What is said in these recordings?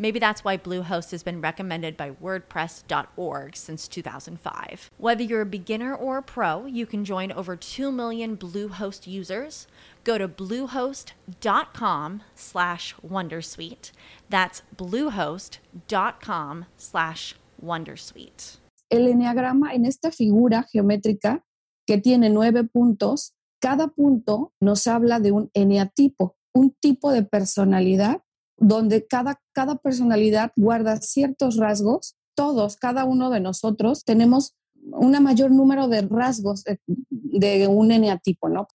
Maybe that's why Bluehost has been recommended by WordPress.org since 2005. Whether you're a beginner or a pro, you can join over 2 million Bluehost users. Go to bluehost.com slash Wondersuite. That's bluehost.com slash Wondersuite. El enneagrama en esta figura geométrica que tiene nueve puntos, cada punto nos habla de un eneatipo, un tipo de personalidad donde cada, cada personalidad guarda ciertos rasgos. Todos, cada uno de nosotros, tenemos un mayor número de rasgos de, de un eneatipo, ¿no?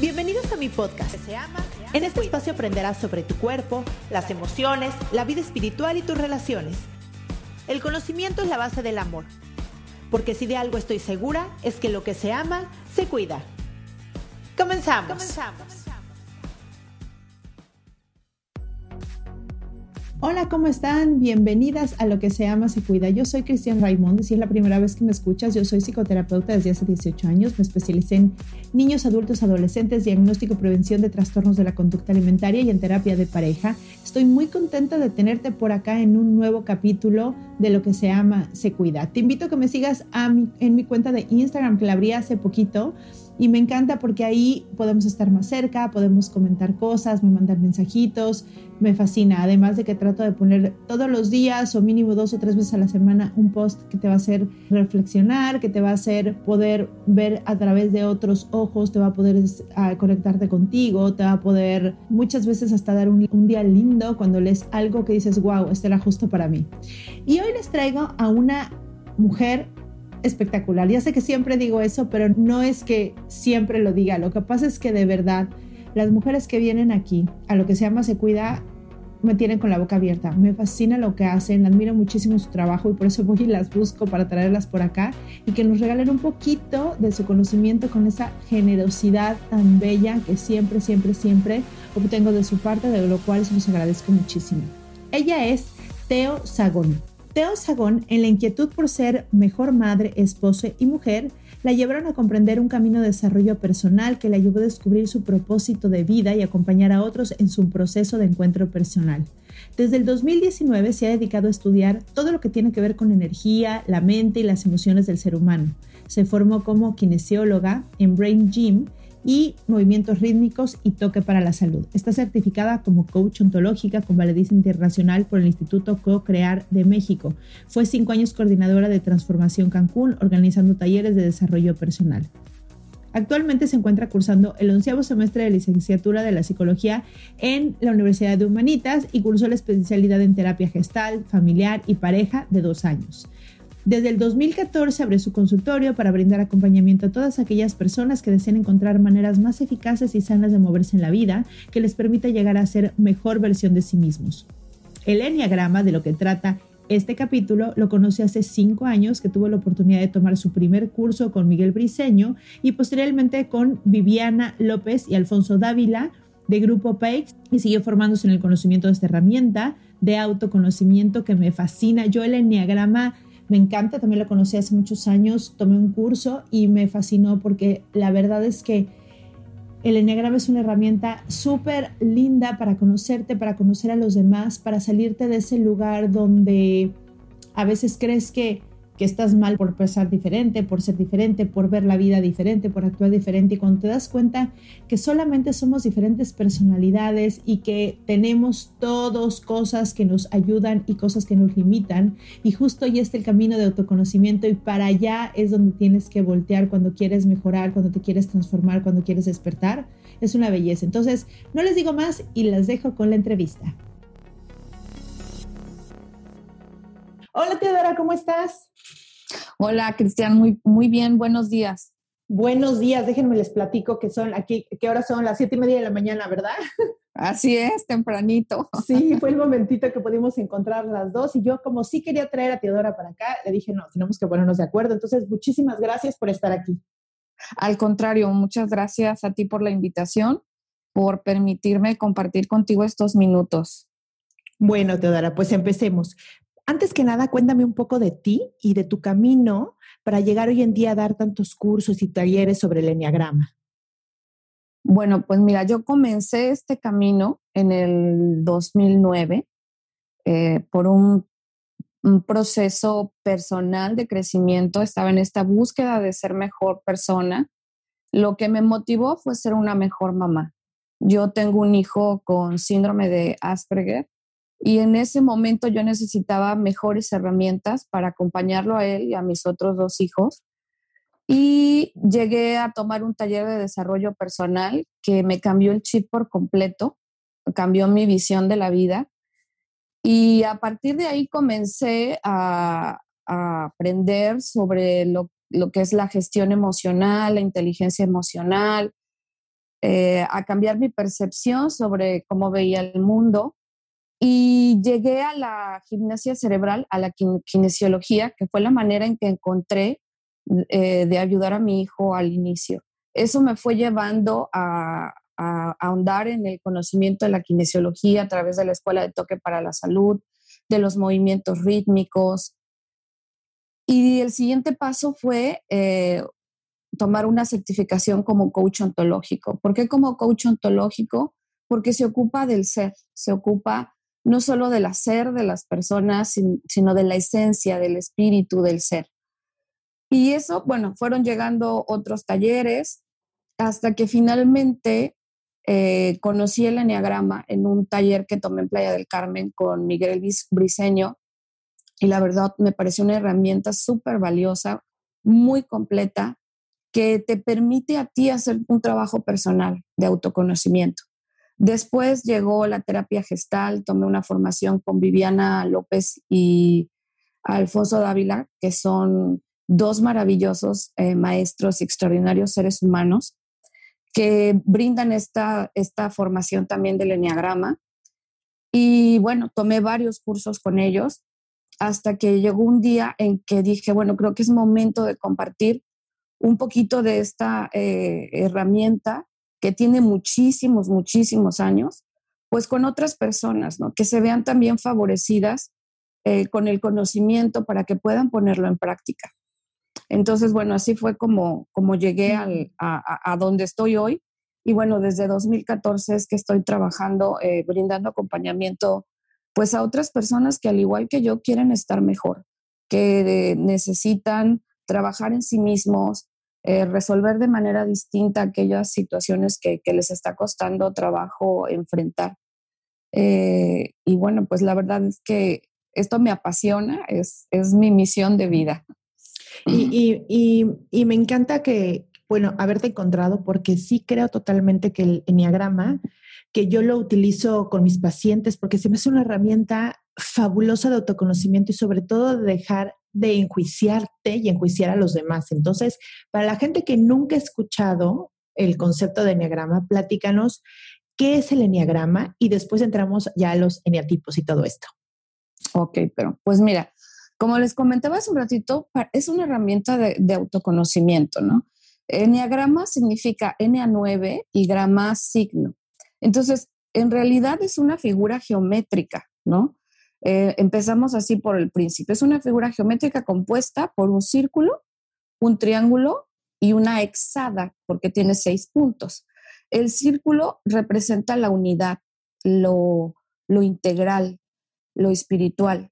Bienvenidos a mi podcast. Se ama, en este espacio aprenderás sobre tu cuerpo, las emociones, la vida espiritual y tus relaciones. El conocimiento es la base del amor. Porque si de algo estoy segura, es que lo que se ama, se cuida. Comenzamos. Comenzamos. Hola, ¿cómo están? Bienvenidas a Lo que se ama se cuida. Yo soy Cristian Raimond y si es la primera vez que me escuchas, yo soy psicoterapeuta desde hace 18 años. Me especialicé en niños, adultos, adolescentes, diagnóstico y prevención de trastornos de la conducta alimentaria y en terapia de pareja. Estoy muy contenta de tenerte por acá en un nuevo capítulo de Lo que se ama se cuida. Te invito a que me sigas en mi cuenta de Instagram que la abrí hace poquito y me encanta porque ahí podemos estar más cerca, podemos comentar cosas, me mandan mensajitos, me fascina. Además de que trato de poner todos los días o mínimo dos o tres veces a la semana un post que te va a hacer reflexionar, que te va a hacer poder ver a través de otros ojos, te va a poder conectarte contigo, te va a poder muchas veces hasta dar un, un día lindo cuando lees algo que dices, wow, este era justo para mí. Y hoy les traigo a una mujer espectacular. Ya sé que siempre digo eso, pero no es que siempre lo diga. Lo que pasa es que de verdad las mujeres que vienen aquí a lo que se llama Se Cuida me tienen con la boca abierta. Me fascina lo que hacen, admiro muchísimo su trabajo y por eso voy y las busco para traerlas por acá y que nos regalen un poquito de su conocimiento con esa generosidad tan bella que siempre, siempre, siempre obtengo de su parte, de lo cual se los agradezco muchísimo. Ella es Teo Sagón. Teo Sagón, en la inquietud por ser mejor madre, esposa y mujer, la llevaron a comprender un camino de desarrollo personal que le ayudó a descubrir su propósito de vida y acompañar a otros en su proceso de encuentro personal. Desde el 2019 se ha dedicado a estudiar todo lo que tiene que ver con energía, la mente y las emociones del ser humano. Se formó como kinesióloga en Brain Gym y movimientos rítmicos y toque para la salud. Está certificada como coach ontológica con validez internacional por el Instituto Co-Crear de México. Fue cinco años coordinadora de Transformación Cancún, organizando talleres de desarrollo personal. Actualmente se encuentra cursando el onceavo semestre de licenciatura de la psicología en la Universidad de Humanitas y cursó la especialidad en terapia gestal, familiar y pareja de dos años. Desde el 2014 abrió su consultorio para brindar acompañamiento a todas aquellas personas que deseen encontrar maneras más eficaces y sanas de moverse en la vida que les permita llegar a ser mejor versión de sí mismos. El Enneagrama, de lo que trata este capítulo, lo conocí hace cinco años que tuvo la oportunidad de tomar su primer curso con Miguel Briceño y posteriormente con Viviana López y Alfonso Dávila de Grupo PAIX y siguió formándose en el conocimiento de esta herramienta de autoconocimiento que me fascina. Yo el Enneagrama me encanta, también lo conocí hace muchos años, tomé un curso y me fascinó porque la verdad es que el Enneagrama es una herramienta súper linda para conocerte, para conocer a los demás, para salirte de ese lugar donde a veces crees que que estás mal por pensar diferente, por ser diferente, por ver la vida diferente, por actuar diferente. Y cuando te das cuenta que solamente somos diferentes personalidades y que tenemos todos cosas que nos ayudan y cosas que nos limitan, y justo ahí está el camino de autoconocimiento y para allá es donde tienes que voltear cuando quieres mejorar, cuando te quieres transformar, cuando quieres despertar. es una belleza. Entonces, no les digo más y las dejo con la entrevista. Hola Teodora, ¿cómo estás? Hola Cristian, muy, muy bien, buenos días. Buenos días, déjenme les platico que son aquí, que ahora son las siete y media de la mañana, ¿verdad? Así es, tempranito. Sí, fue el momentito que pudimos encontrar las dos y yo como sí quería traer a Teodora para acá, le dije, no, tenemos que ponernos de acuerdo. Entonces, muchísimas gracias por estar aquí. Al contrario, muchas gracias a ti por la invitación, por permitirme compartir contigo estos minutos. Bueno, Teodora, pues empecemos. Antes que nada, cuéntame un poco de ti y de tu camino para llegar hoy en día a dar tantos cursos y talleres sobre el enneagrama. Bueno, pues mira, yo comencé este camino en el 2009 eh, por un, un, proceso personal de crecimiento. Estaba en esta búsqueda de ser mejor persona. Lo que me motivó fue ser una mejor mamá. Yo tengo un hijo con síndrome de Asperger y en ese momento yo necesitaba mejores herramientas para acompañarlo a él y a mis otros dos hijos. Y llegué a tomar un taller de desarrollo personal que me cambió el chip por completo, cambió mi visión de la vida. Y a partir de ahí comencé a, aprender sobre lo, lo, que es la gestión emocional, la inteligencia emocional, eh, a cambiar mi percepción sobre cómo veía el mundo y llegué a la gimnasia cerebral, a la kinesiología, que fue la manera en que encontré eh, de ayudar a mi hijo al inicio. Eso me fue llevando a, a, ahondar en el conocimiento de la kinesiología a través de la Escuela de Toque para la Salud, de los movimientos rítmicos. Y el siguiente paso fue eh, tomar una certificación como coach ontológico. ¿Por qué como coach ontológico? Porque se ocupa del ser, se ocupa no solo del hacer de las personas, sino de la esencia, del espíritu del ser. Y eso, bueno, fueron llegando otros talleres hasta que finalmente eh, conocí el enneagrama en un taller que tomé en Playa del Carmen con Miguel Briseño y la verdad me pareció una herramienta súper valiosa, muy completa, que te permite a ti hacer un trabajo personal de autoconocimiento. Después llegó la terapia gestal, tomé una formación con Viviana López y Alfonso Dávila, que son dos maravillosos eh, maestros y extraordinarios seres humanos que brindan esta, esta formación también del Enneagrama. Y bueno, tomé varios cursos con ellos hasta que llegó un día en que dije, bueno, creo que es momento de compartir un poquito de esta eh, herramienta que tiene muchísimos, muchísimos años, pues con otras personas, ¿no? Que se vean también favorecidas eh, con el conocimiento para que puedan ponerlo en práctica. Entonces, bueno, así fue como, como llegué al, a, a, donde estoy hoy. Y bueno, desde 2014 es que estoy trabajando, eh, brindando acompañamiento pues a otras personas que al igual que yo quieren estar mejor, que necesitan trabajar en sí mismos, eh, resolver de manera distinta aquellas situaciones que, les está costando trabajo enfrentar. Eh, y bueno, pues la verdad es que esto me apasiona, es, es mi misión de vida. Y, y, y, me encanta que, bueno, haberte encontrado porque sí creo totalmente que el enneagrama, que yo lo utilizo con mis pacientes porque se me hace una herramienta fabulosa de autoconocimiento y sobre todo de dejar de enjuiciarte y enjuiciar a los demás. Entonces, para la gente que nunca ha escuchado el concepto de enneagrama, platícanos qué es el enneagrama y después entramos ya a los eneatipos y todo esto. Ok, pero pues mira, como les comentaba hace un ratito, es una herramienta de, autoconocimiento, ¿no? Enneagrama significa N a 9 y grama signo. Entonces, en realidad es una figura geométrica, ¿no? Eh, empezamos así por el principio. Es una figura geométrica compuesta por un círculo, un triángulo y una hexada, porque tiene seis puntos. El círculo representa la unidad, lo, lo integral, lo espiritual.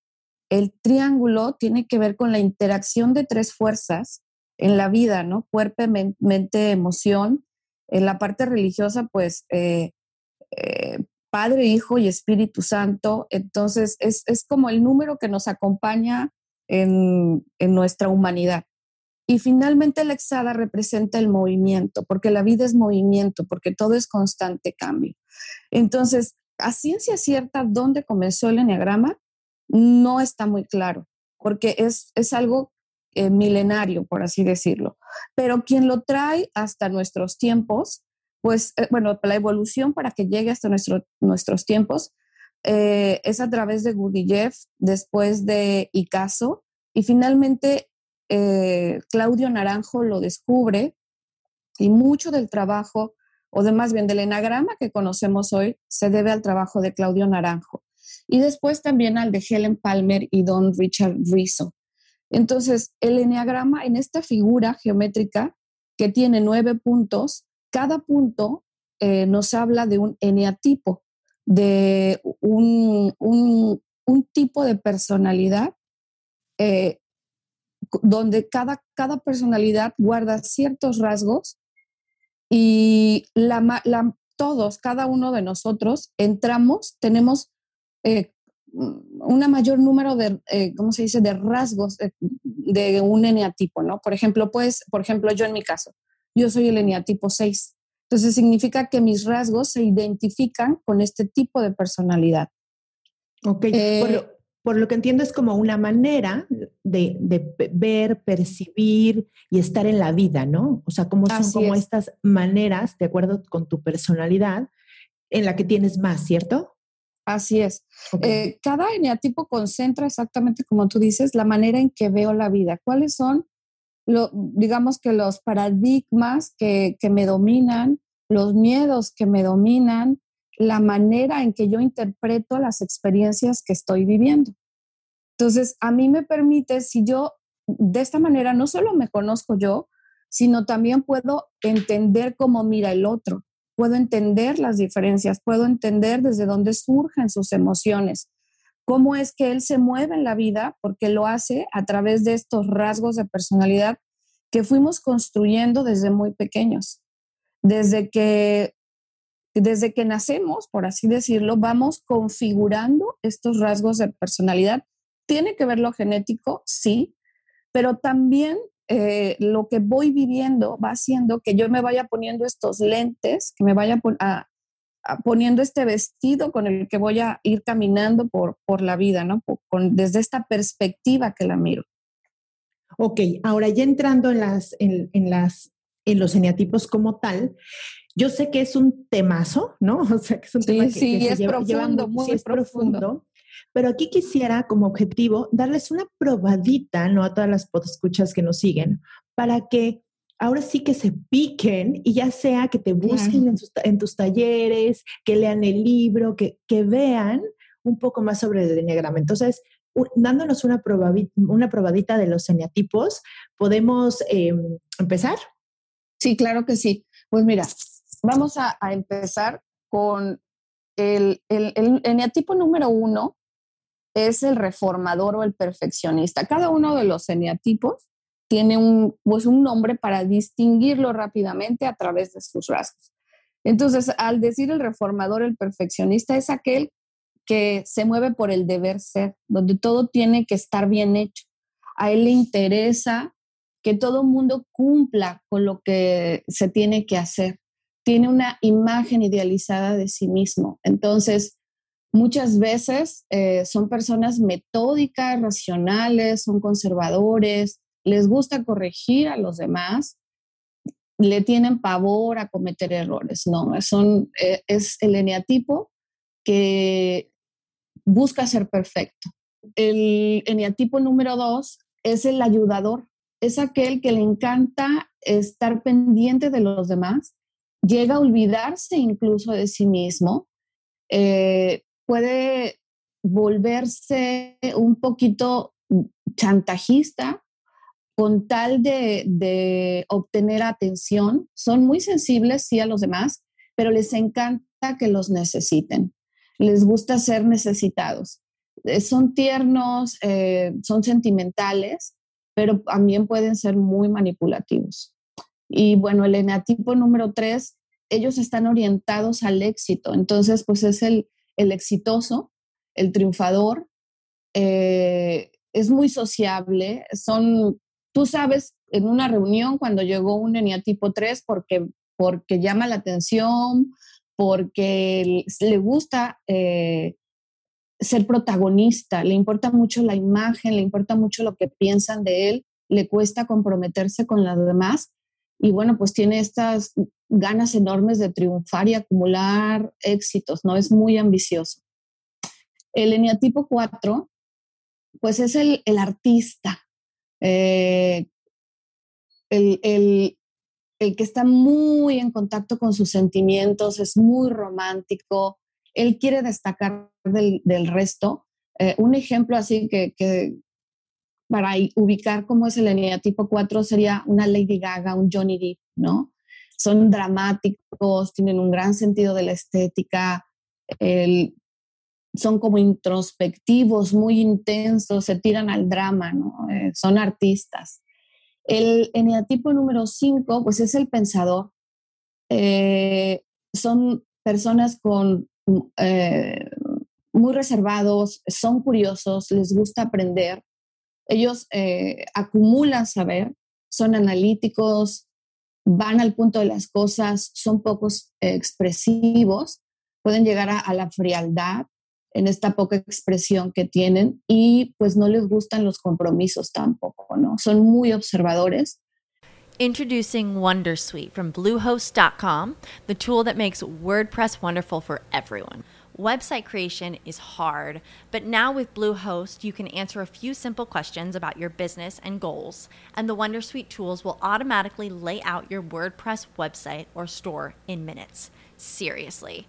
El triángulo tiene que ver con la interacción de tres fuerzas en la vida, ¿no? Cuerpo, mente, emoción. En la parte religiosa, pues eh, eh, Padre, Hijo y Espíritu Santo. Entonces, es, es como el número que nos acompaña en, en, nuestra humanidad. Y finalmente la exada representa el movimiento, porque la vida es movimiento, porque todo es constante cambio. Entonces, a ciencia cierta, ¿dónde comenzó el enneagrama? No está muy claro, porque es, es algo eh, milenario, por así decirlo. Pero quien lo trae hasta nuestros tiempos, pues, eh, bueno, la evolución para que llegue hasta nuestros tiempos eh, es a través de Gurdjieff, después de Icaso, y finalmente Claudio Naranjo lo descubre y mucho del trabajo, o de más bien del enagrama que conocemos hoy, se debe al trabajo de Claudio Naranjo. Y después también al de Helen Palmer y Don Richard Rizzo. Entonces, el eneagrama en esta figura geométrica que tiene nueve puntos, cada punto eh, nos habla de un eneatipo, de un, tipo de personalidad eh, donde cada, cada personalidad guarda ciertos rasgos y todos, cada uno de nosotros entramos, tenemos eh, un mayor número de, eh, ¿cómo se dice?, de rasgos de, un eneatipo, ¿no? Por ejemplo, pues, por ejemplo, yo en mi caso, yo soy el eneatipo 6. Entonces significa que mis rasgos se identifican con este tipo de personalidad. Ok, eh, por, lo, que entiendo es como una manera de, ver, percibir y estar en la vida, ¿no? O sea, como son como estas maneras, de acuerdo con tu personalidad, en la que tienes más, ¿cierto? Así es. Eh, cada eneatipo concentra exactamente como tú dices la manera en que veo la vida. ¿Cuáles son, digamos que los paradigmas que, que me dominan, los miedos que me dominan, la manera en que yo interpreto las experiencias que estoy viviendo? Entonces, a mí me permite, si yo de esta manera no solo me conozco yo, sino también puedo entender cómo mira el otro puedo entender las diferencias, puedo entender desde dónde surgen sus emociones, cómo es que él se mueve en la vida, porque lo hace a través de estos rasgos de personalidad que fuimos construyendo desde muy pequeños. Desde que, desde que nacemos, por así decirlo, vamos configurando estos rasgos de personalidad. ¿Tiene que ver lo genético? Sí, pero también eh, lo que voy viviendo va haciendo que yo me vaya poniendo estos lentes, que me vaya poniendo este vestido con el que voy a ir caminando por, por la vida, ¿no? con, desde esta perspectiva que la miro. Ok, ahora ya entrando en, las, en, las, en los eneatipos como tal, yo sé que es un temazo, ¿no? O sea, que es un tema que, sí, es profundo, muy es profundo. Pero aquí quisiera como objetivo darles una probadita, ¿no? A todas las escuchas que nos siguen, para que ahora sí que se piquen y ya sea que te busquen en, tus talleres, que lean el libro, que, que vean un poco más sobre el enneagrama. Entonces, dándonos una, una probadita de los eneatipos, ¿podemos em, empezar? Sí, claro que sí. Pues mira, vamos a, empezar con el, el, el eneatipo número uno, es el reformador o el perfeccionista. Cada uno de los eneatipos tiene un, pues un nombre para distinguirlo rápidamente a través de sus rasgos. Entonces, al decir el reformador, el perfeccionista es aquel que se mueve por el deber ser, donde todo tiene que estar bien hecho. A él le interesa que todo mundo cumpla con lo que se tiene que hacer. Tiene una imagen idealizada de sí mismo. Entonces, Muchas veces eh, son personas metódicas, racionales, son conservadores, les gusta corregir a los demás, le tienen pavor a cometer errores. No, eh, es el eneatipo que busca ser perfecto. El eneatipo número dos es el ayudador, es aquel que le encanta estar pendiente de los demás, llega a olvidarse incluso de sí mismo, eh, puede volverse un poquito chantajista con tal de, obtener atención. Son muy sensibles, sí, a los demás, pero les encanta que los necesiten. Les gusta ser necesitados. Eh, son tiernos, eh, son sentimentales, pero también pueden ser muy manipulativos. Y bueno, el eneatipo número tres, ellos están orientados al éxito. Entonces, pues es el, el exitoso, el triunfador, eh, es muy sociable, son, tú sabes en una reunión cuando llegó un eneatipo 3 porque, porque llama la atención, porque le gusta eh, ser protagonista, le importa mucho la imagen, le importa mucho lo que piensan de él, le cuesta comprometerse con las demás y bueno, pues tiene estas ganas enormes de triunfar y acumular éxitos, ¿no? Es muy ambicioso. El eneatipo 4, pues es el, artista, eh, el, el, que está muy en contacto con sus sentimientos, es muy romántico, él quiere destacar del, del resto. Eh, un ejemplo así que, que, para ubicar cómo es el eneatipo 4 sería una Lady Gaga, un Johnny Depp, ¿no? Son dramáticos, tienen un gran sentido de la estética, son como introspectivos, muy intensos, se tiran al drama, ¿no? Eh, son artistas. El eneatipo número 5, pues es el pensador. Eh, son personas con eh, muy reservados, son curiosos, les gusta aprender. Ellos eh, acumulan saber, son analíticos, van al punto de las cosas, son pocos expresivos, pueden llegar a, a la frialdad en esta poca expresión que tienen y pues no les gustan los compromisos tampoco, ¿no? Son muy observadores Introducing Wondersuite from Bluehost.com, the tool that makes WordPress wonderful for everyone. Website creation is hard, but now with Bluehost, you can answer a few simple questions about your business and goals, and the Wondersuite tools will automatically lay out your WordPress website or store in minutes. Seriously.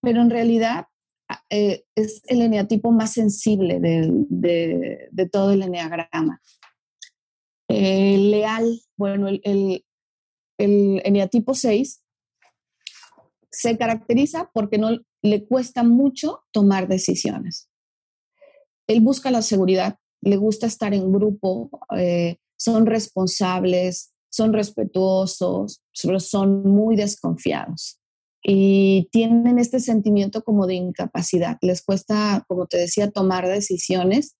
pero en realidad eh, es el eneatipo más sensible de, todo el eneagrama. leal, bueno, el, el, el eneatipo 6 se caracteriza porque no le cuesta mucho tomar decisiones. Él busca la seguridad, le gusta estar en grupo, eh, son responsables, son respetuosos, pero son muy desconfiados y tienen este sentimiento como de incapacidad. Les cuesta, como te decía, tomar decisiones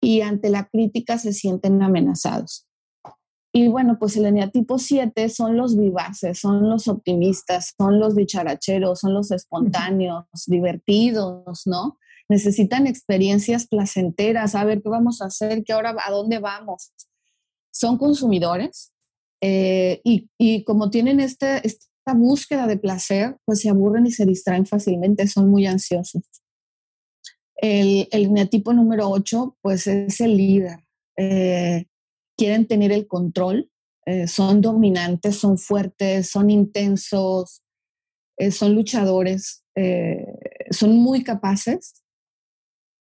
y ante la crítica se sienten amenazados. Y bueno, pues el eneatipo 7 son los vivaces, son los optimistas, son los dicharacheros, son los espontáneos, divertidos, ¿no? Necesitan experiencias placenteras, a ver qué vamos a hacer, qué ahora, a dónde vamos. Son consumidores eh, y, y, como tienen este, este búsqueda de placer, pues se aburren y se distraen fácilmente, son muy ansiosos. El, el neatipo número 8, pues es el líder. Eh, quieren tener el control, eh, son dominantes, son fuertes, son intensos, eh, son luchadores, son muy capaces,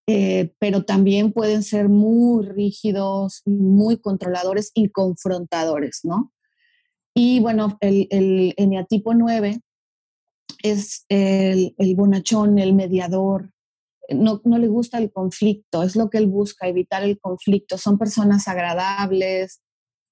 pero también pueden ser muy rígidos, muy controladores y confrontadores, ¿no? Y bueno, el, el eneatipo 9 es el, bonachón, el mediador. No, le gusta el conflicto, es lo que él busca, evitar el conflicto. Son personas agradables,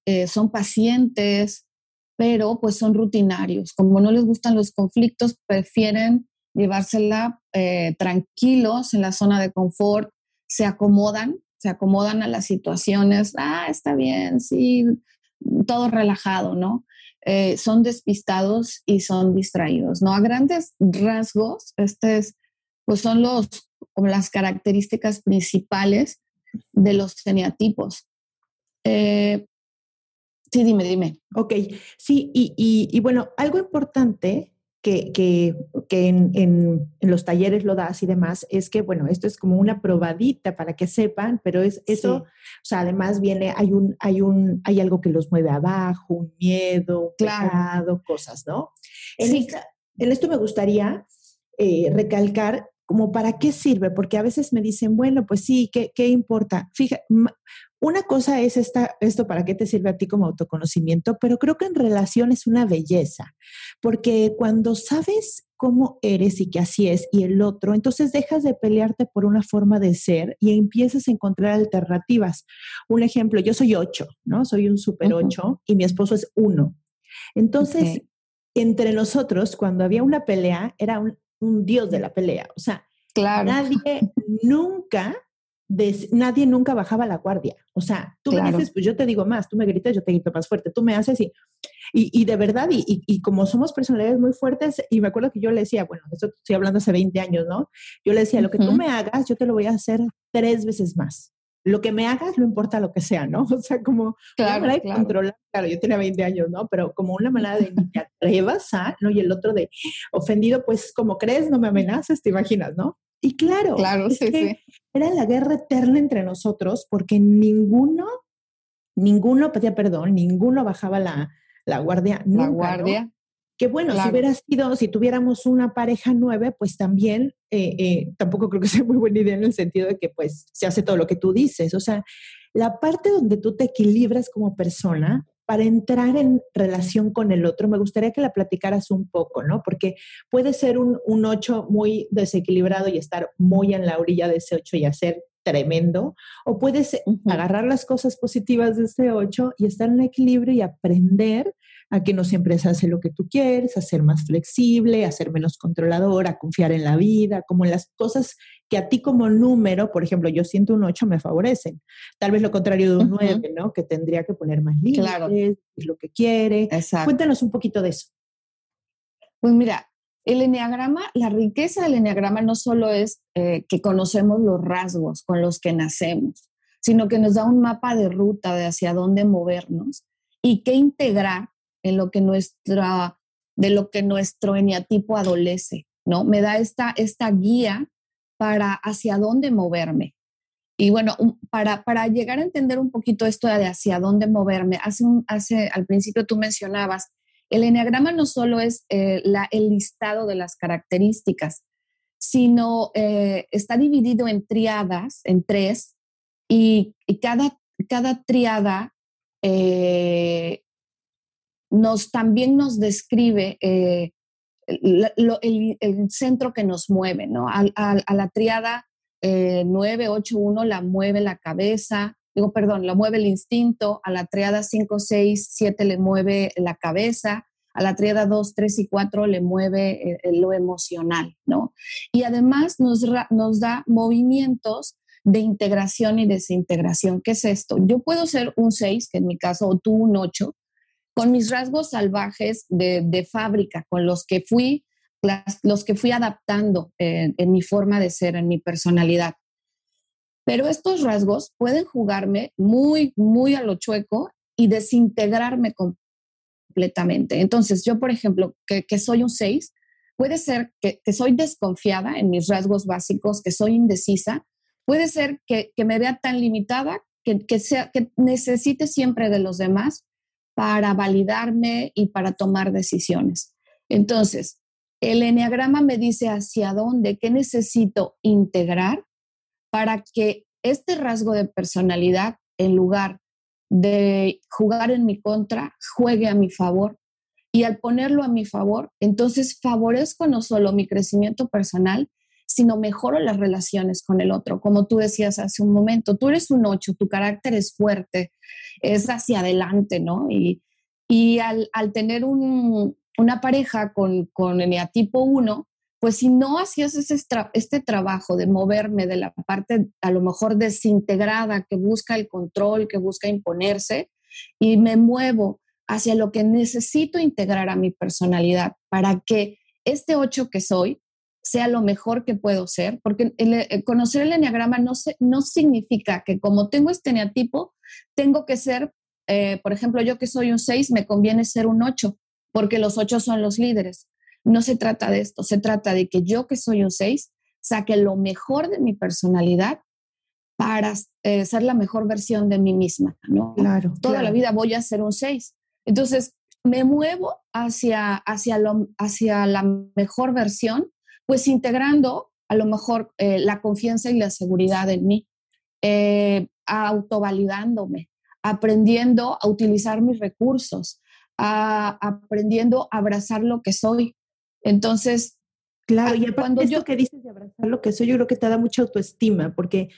eh, son pacientes, pero pues son rutinarios. Como no les gustan los conflictos, prefieren llevársela eh, tranquilos en la zona de confort, se acomodan se acomodan a las situaciones, ah, está bien, sí, todo relajado, ¿no? Eh, son despistados y son distraídos, ¿no? A grandes rasgos, este es, pues son los, las características principales de los eneatipos. Eh, sí, dime, dime. Ok, sí, y, y bueno, algo importante que, en, los talleres lo das y demás, es que, bueno, esto es como una probadita para que sepan, pero es eso, o sea, además viene, hay un, hay un, hay algo que los mueve abajo, un miedo, claro. cosas, ¿no? En, sí. en esto me gustaría eh, recalcar como para qué sirve, porque a veces me dicen, bueno, pues sí, ¿qué, qué importa? Fíjate, una cosa es esta, esto para qué te sirve a ti como autoconocimiento, pero creo que en relación es una belleza, porque cuando sabes cómo eres y que así es y el otro, entonces dejas de pelearte por una forma de ser y empiezas a encontrar alternativas. Un ejemplo, yo soy ocho, ¿no? Soy un super ocho y mi esposo es uno. Entonces, entre nosotros, cuando había una pelea, era un, un dios de la pelea. O sea, claro. nadie nunca nadie nunca bajaba la guardia. O sea, tú me dices, pues yo te digo más, tú me gritas, yo te grito más fuerte, tú me haces y, y, de verdad, y, y, como somos personalidades muy fuertes, y me acuerdo que yo le decía, bueno, esto estoy hablando hace 20 años, ¿no? Yo le decía, lo que tú me hagas, yo te lo voy a hacer tres veces más. Lo que me hagas, no importa lo que sea, ¿no? O sea, como claro, una manera de controlar, claro, yo tenía 20 años, ¿no? Pero como una manera de ni te atrevas a, ¿no? Y el otro de ofendido, pues como crees, no me amenazas, te imaginas, ¿no? Y claro, claro era la guerra eterna entre nosotros porque ninguno, ninguno pedía perdón, ninguno bajaba la, la guardia. La guardia. Que bueno, si hubiera sido, si tuviéramos una pareja nueve, pues también, eh, eh, tampoco creo que sea muy buena idea en el sentido de que pues se hace todo lo que tú dices. O sea, la parte donde tú te equilibras como persona para entrar en relación con el otro, me gustaría que la platicaras un poco, ¿no? Porque puede ser un, un 8 muy desequilibrado y estar muy en la orilla de ese 8 y hacer tremendo, o puedes agarrar las cosas positivas de ese 8 y estar en equilibrio y aprender a que no siempre se hace lo que tú quieres, a ser más flexible, a ser menos controlador, a confiar en la vida, como en las cosas que a ti como número, por ejemplo, yo siento un 8 me favorecen. Tal vez lo contrario de un 9, ¿no? Que tendría que poner más límites, claro. lo que quiere. Cuéntanos un poquito de eso. Pues mira, el enneagrama, la riqueza del enneagrama no solo es eh, que conocemos los rasgos con los que nacemos, sino que nos da un mapa de ruta de hacia dónde movernos y qué integrar en lo que nuestra, de lo que nuestro eneatipo adolece, ¿no? Me da esta, esta guía para hacia dónde moverme. Y bueno, para, para llegar a entender un poquito esto de hacia dónde moverme, hace, hace al principio tú mencionabas, el enneagrama no solo es eh, la, el listado de las características, sino eh, está dividido en triadas, en tres, y, cada, cada triada eh, nos, también nos describe eh, el, centro que nos mueve, ¿no? A, la triada eh, 981 la mueve la cabeza, digo, perdón, la mueve el instinto, a la triada 5, 6, 7 le mueve la cabeza, a la triada 2, 3 y 4 le mueve eh, lo emocional, ¿no? Y además nos, nos da movimientos de integración y desintegración. ¿Qué es esto? Yo puedo ser un 6, que en mi caso, o tú un 8, con mis rasgos salvajes de, fábrica, con los que fui, los que fui adaptando en, mi forma de ser, en mi personalidad. Pero estos rasgos pueden jugarme muy, muy a lo chueco y desintegrarme completamente. Entonces, yo, por ejemplo, que, soy un 6, puede ser que, soy desconfiada en mis rasgos básicos, que soy indecisa, puede ser que, me vea tan limitada que, sea, que necesite siempre de los demás para validarme y para tomar decisiones. Entonces, el enneagrama me dice hacia dónde, qué necesito integrar para que este rasgo de personalidad, en lugar de jugar en mi contra, juegue a mi favor. Y al ponerlo a mi favor, entonces favorezco no solo mi crecimiento personal, sino mejoro las relaciones con el otro. Como tú decías hace un momento, tú eres un ocho, tu carácter es fuerte, es hacia adelante, ¿no? Y, y al, tener un, una pareja con, con tipo 1, pues si no hacías ese este trabajo de moverme de la parte a lo mejor desintegrada que busca el control, que busca imponerse, y me muevo hacia lo que necesito integrar a mi personalidad para que este ocho que soy sea lo mejor que puedo ser, porque el, conocer el enneagrama no, no significa que como tengo este eneatipo, tengo que ser, eh, por ejemplo, yo que soy un 6, me conviene ser un 8, porque los 8 son los líderes. No se trata de esto, se trata de que yo que soy un 6 saque lo mejor de mi personalidad para eh, ser la mejor versión de mí misma, ¿no? Claro. Toda la vida voy a ser un 6. Entonces, me muevo hacia, hacia, lo, hacia la mejor versión, pues integrando a lo mejor eh, la confianza y la seguridad en mí, eh, autovalidándome, aprendiendo a utilizar mis recursos, aprendiendo a abrazar lo que soy. Entonces, Claro, y cuando esto yo, que dices de abrazar lo que soy, yo creo que te da mucha autoestima, porque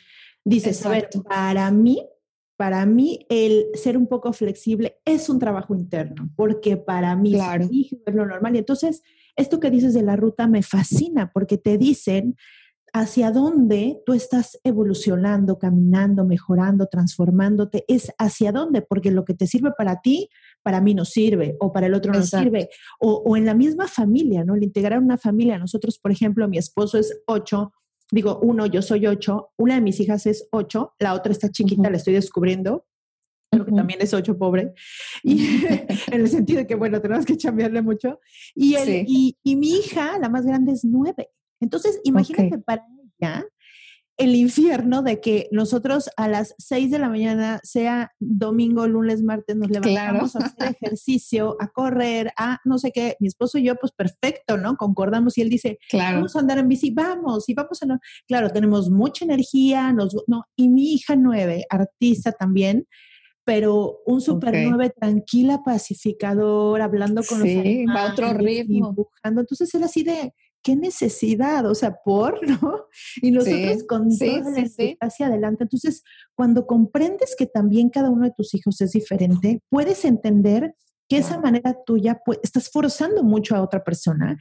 dices, a ver, para mí para mí el ser un poco flexible es un trabajo interno, porque para mí es lo normal. Y entonces, esto que dices de la ruta me fascina, porque te dicen hacia dónde tú estás evolucionando, caminando, mejorando, transformándote, es hacia dónde, porque lo que te sirve para ti, para mí no sirve, o para el otro no sirve, o, o, en la misma familia, ¿no? El integrar una familia, nosotros, por ejemplo, mi esposo es ocho, digo, uno, yo soy ocho, una de mis hijas es ocho, la otra está chiquita, la estoy descubriendo, creo que también es ocho, pobre, y en el sentido de que, bueno, tenemos que cambiarle mucho, y, y, mi hija, la más grande, es nueve. Entonces, imagínate para ella el infierno de que nosotros a las 6 de la mañana, sea domingo, lunes, martes, nos levantamos a hacer ejercicio, a correr, a no sé qué. Mi esposo y yo, pues perfecto, ¿no? Concordamos y él dice, vamos a andar en bici, vamos, y vamos a... No. Claro, tenemos mucha energía, nos, no, y mi hija nueve, artista también, pero un super nueve tranquila, pacificador, hablando con los animales, va a otro ritmo. Dibujando. Entonces él así de, qué necesidad, o sea, por, ¿no? Y nosotros con toda la hacia adelante. Entonces, cuando comprendes que también cada uno de tus hijos es diferente, puedes entender que esa manera tuya, pues, estás forzando mucho a otra persona,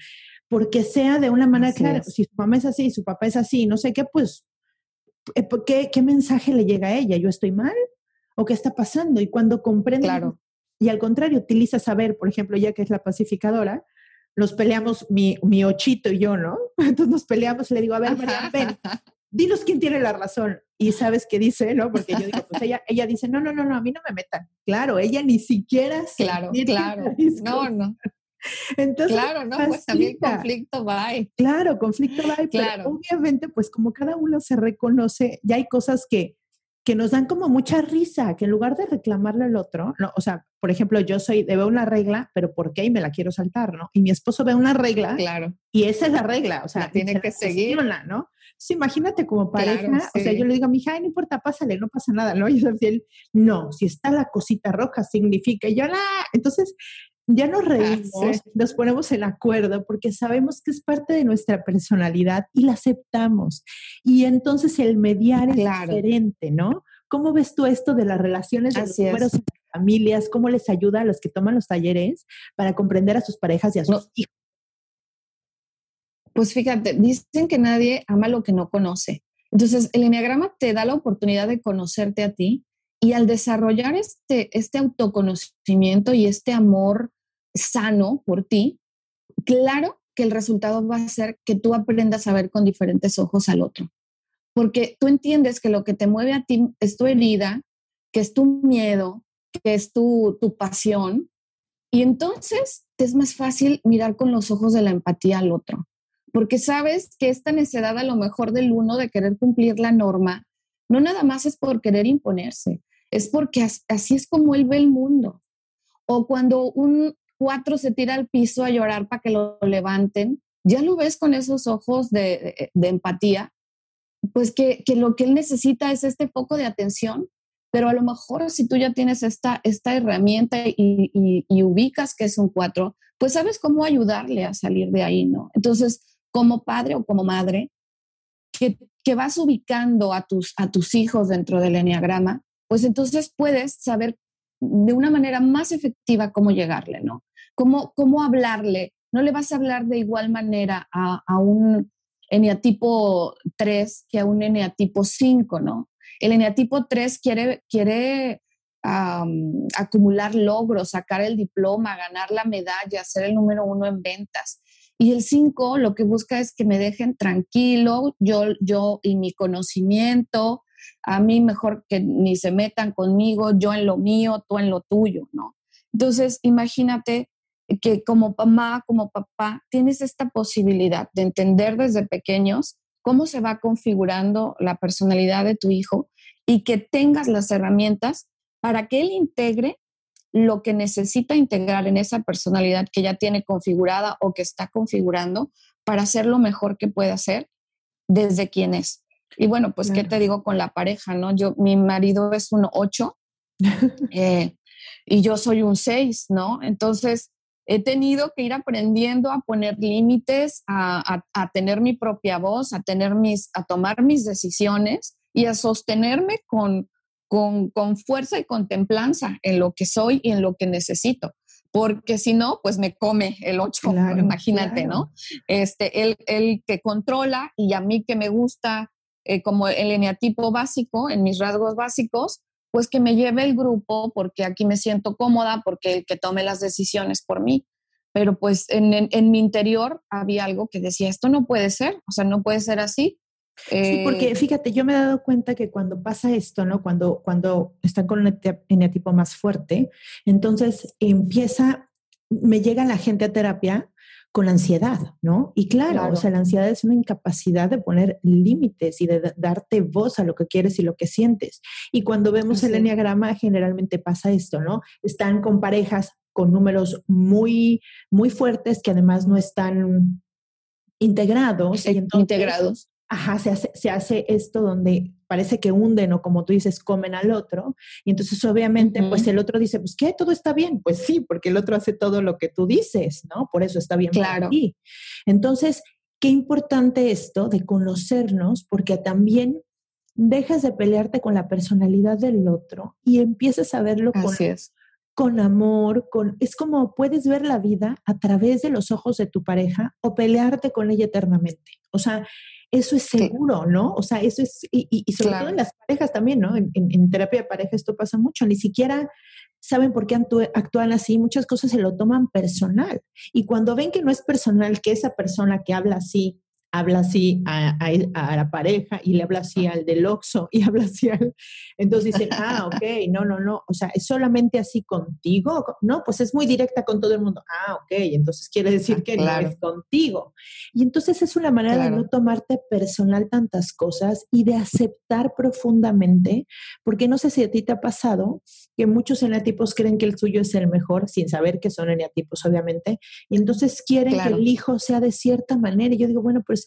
porque sea de una manera clara, si su mamá es así, su papá es así, no sé qué, pues, eh, ¿qué, ¿qué mensaje le llega a ella? ¿Yo estoy mal? ¿O qué está pasando? Y cuando comprendes, claro. y al contrario, utiliza saber, por ejemplo, ya que es la pacificadora, nos peleamos mi, mi ochito y yo, ¿no? Entonces nos peleamos y le digo, a ver, María, ven, dinos quién tiene la razón. Y sabes qué dice, ¿no? Porque yo digo, pues ella, ella dice, no, no, no, no, a mí no me metan. Claro, ella ni siquiera Claro, claro. No, no. Entonces, claro, no, pues también conflicto va. Claro, conflicto va. Claro. Pero obviamente, pues como cada uno se reconoce, ya hay cosas que, que nos dan como mucha risa, que en lugar de reclamarle al otro, no, o sea, por ejemplo, yo soy ver una regla, pero ¿por qué? Y me la quiero saltar, ¿no? Y mi esposo ve una regla, claro. y esa es la regla, o sea, tiene que seguir, ¿no? Entonces, imagínate como pareja, o sea, yo le digo a mi hija, Ay, no importa, pásale, no pasa nada, ¿no? Y yo él, no, si está la cosita roja significa, y yo, la, entonces, ya nos ah, reímos, nos ponemos en acuerdo porque sabemos que es parte de nuestra personalidad y la aceptamos. Y entonces el mediar es diferente, ¿no? ¿Cómo ves tú esto de las relaciones de los números en familias? ¿Cómo les ayuda a los que toman los talleres para comprender a sus parejas y a sus hijos? Pues fíjate, dicen que nadie ama lo que no conoce. Entonces, el enneagrama te da la oportunidad de conocerte a ti y al desarrollar este, este autoconocimiento y este amor sano por ti, claro que el resultado va a ser que tú aprendas a ver con diferentes ojos al otro. Porque tú entiendes que lo que te mueve a ti es tu herida, que es tu miedo, que es tu, tu pasión. Y entonces te es más fácil mirar con los ojos de la empatía al otro. Porque sabes que esta necesidad a lo mejor del uno de querer cumplir la norma, no nada más es por querer imponerse, es porque así es como él ve el mundo. O cuando un, cuatro se tira al piso a llorar para que lo levanten, ya lo ves con esos ojos de, empatía, pues que, lo que él necesita es este foco de atención, pero a lo mejor si tú ya tienes esta, esta herramienta y, ubicas que es un cuatro, pues sabes cómo ayudarle a salir de ahí, ¿no? Entonces, como padre o como madre, que, que vas ubicando a tus, a tus hijos dentro del enneagrama, pues entonces puedes saber de una manera más efectiva cómo llegarle, ¿no? Cómo, cómo hablarle no le vas a hablar de igual manera a, a un eneatipo 3 que a un eneatipo 5, ¿no? El eneatipo 3 quiere, quiere acumular logros, sacar el diploma, ganar la medalla, ser el número uno en ventas. Y el 5 lo que busca es que me dejen tranquilo, yo, yo y mi conocimiento, a mí mejor que ni se metan conmigo, yo en lo mío, tú en lo tuyo, ¿no? Entonces, imagínate que como mamá, como papá, tienes esta posibilidad de entender desde pequeños cómo se va configurando la personalidad de tu hijo y que tengas las herramientas para que él integre lo que necesita integrar en esa personalidad que ya tiene configurada o que está configurando para hacer lo mejor que puede hacer desde quien es. Y bueno, pues, ¿qué te digo con la pareja, no? Yo, mi marido es un 8 eh, y yo soy un 6, ¿no? Entonces, he tenido que ir aprendiendo a poner límites, a, a, tener mi propia voz, a, tener mis, a tomar mis decisiones y a sostenerme con, con, con fuerza y con templanza en lo que soy y en lo que necesito porque si no, pues me come el 8, imagínate, ¿no? Este, el, el, que controla y a mí que me gusta eh, como el eneatipo básico, en mis rasgos básicos, pues que me lleve el grupo porque aquí me siento cómoda, porque el que tome las decisiones por mí. Pero pues en, en, mi interior había algo que decía, esto no puede ser, o sea, no puede ser así. Sí, porque eh, fíjate, yo me he dado cuenta que cuando pasa esto, ¿no? Cuando, cuando están con un eneatipo más fuerte, entonces empieza, me llega la gente a terapia con la ansiedad, ¿no? Y claro, o sea, la ansiedad es una incapacidad de poner límites y de darte voz a lo que quieres y lo que sientes. Y cuando vemos el enneagrama, generalmente pasa esto, ¿no? Están con parejas con números muy, muy fuertes que además no están integrados. integrados. Ajá, se hace, se hace esto donde parece que hunden o como tú dices, comen al otro. Y entonces obviamente, pues el otro dice, pues ¿qué? ¿Todo está bien? Pues sí, porque el otro hace todo lo que tú dices, ¿no? Por eso está bien claro. para ti. Entonces, qué importante esto de conocernos, porque también dejas de pelearte con la personalidad del otro y empiezas a verlo con, con amor, con es como puedes ver la vida a través de los ojos de tu pareja o pelearte con ella eternamente. O sea, eso es seguro, ¿no? O sea, eso es, y, sobre todo en las parejas también, ¿no? En, terapia de pareja esto pasa mucho, ni siquiera saben por qué actúan así, muchas cosas se lo toman personal. Y cuando ven que no es personal, que esa persona que habla así habla así a, la pareja y le habla así al del Oxxo y habla así al... Entonces dicen, ah, ok, no, no, no, o sea, ¿es solamente así contigo? No, pues es muy directa con todo el mundo. Ah, ok, entonces quiere decir ah, que no es contigo. Y entonces es una manera de no tomarte personal tantas cosas y de aceptar profundamente, porque no sé si a ti te ha pasado que muchos eneatipos creen que el suyo es el mejor, sin saber que son eneatipos, obviamente, y entonces quieren que el hijo sea de cierta manera. Y yo digo, bueno, pues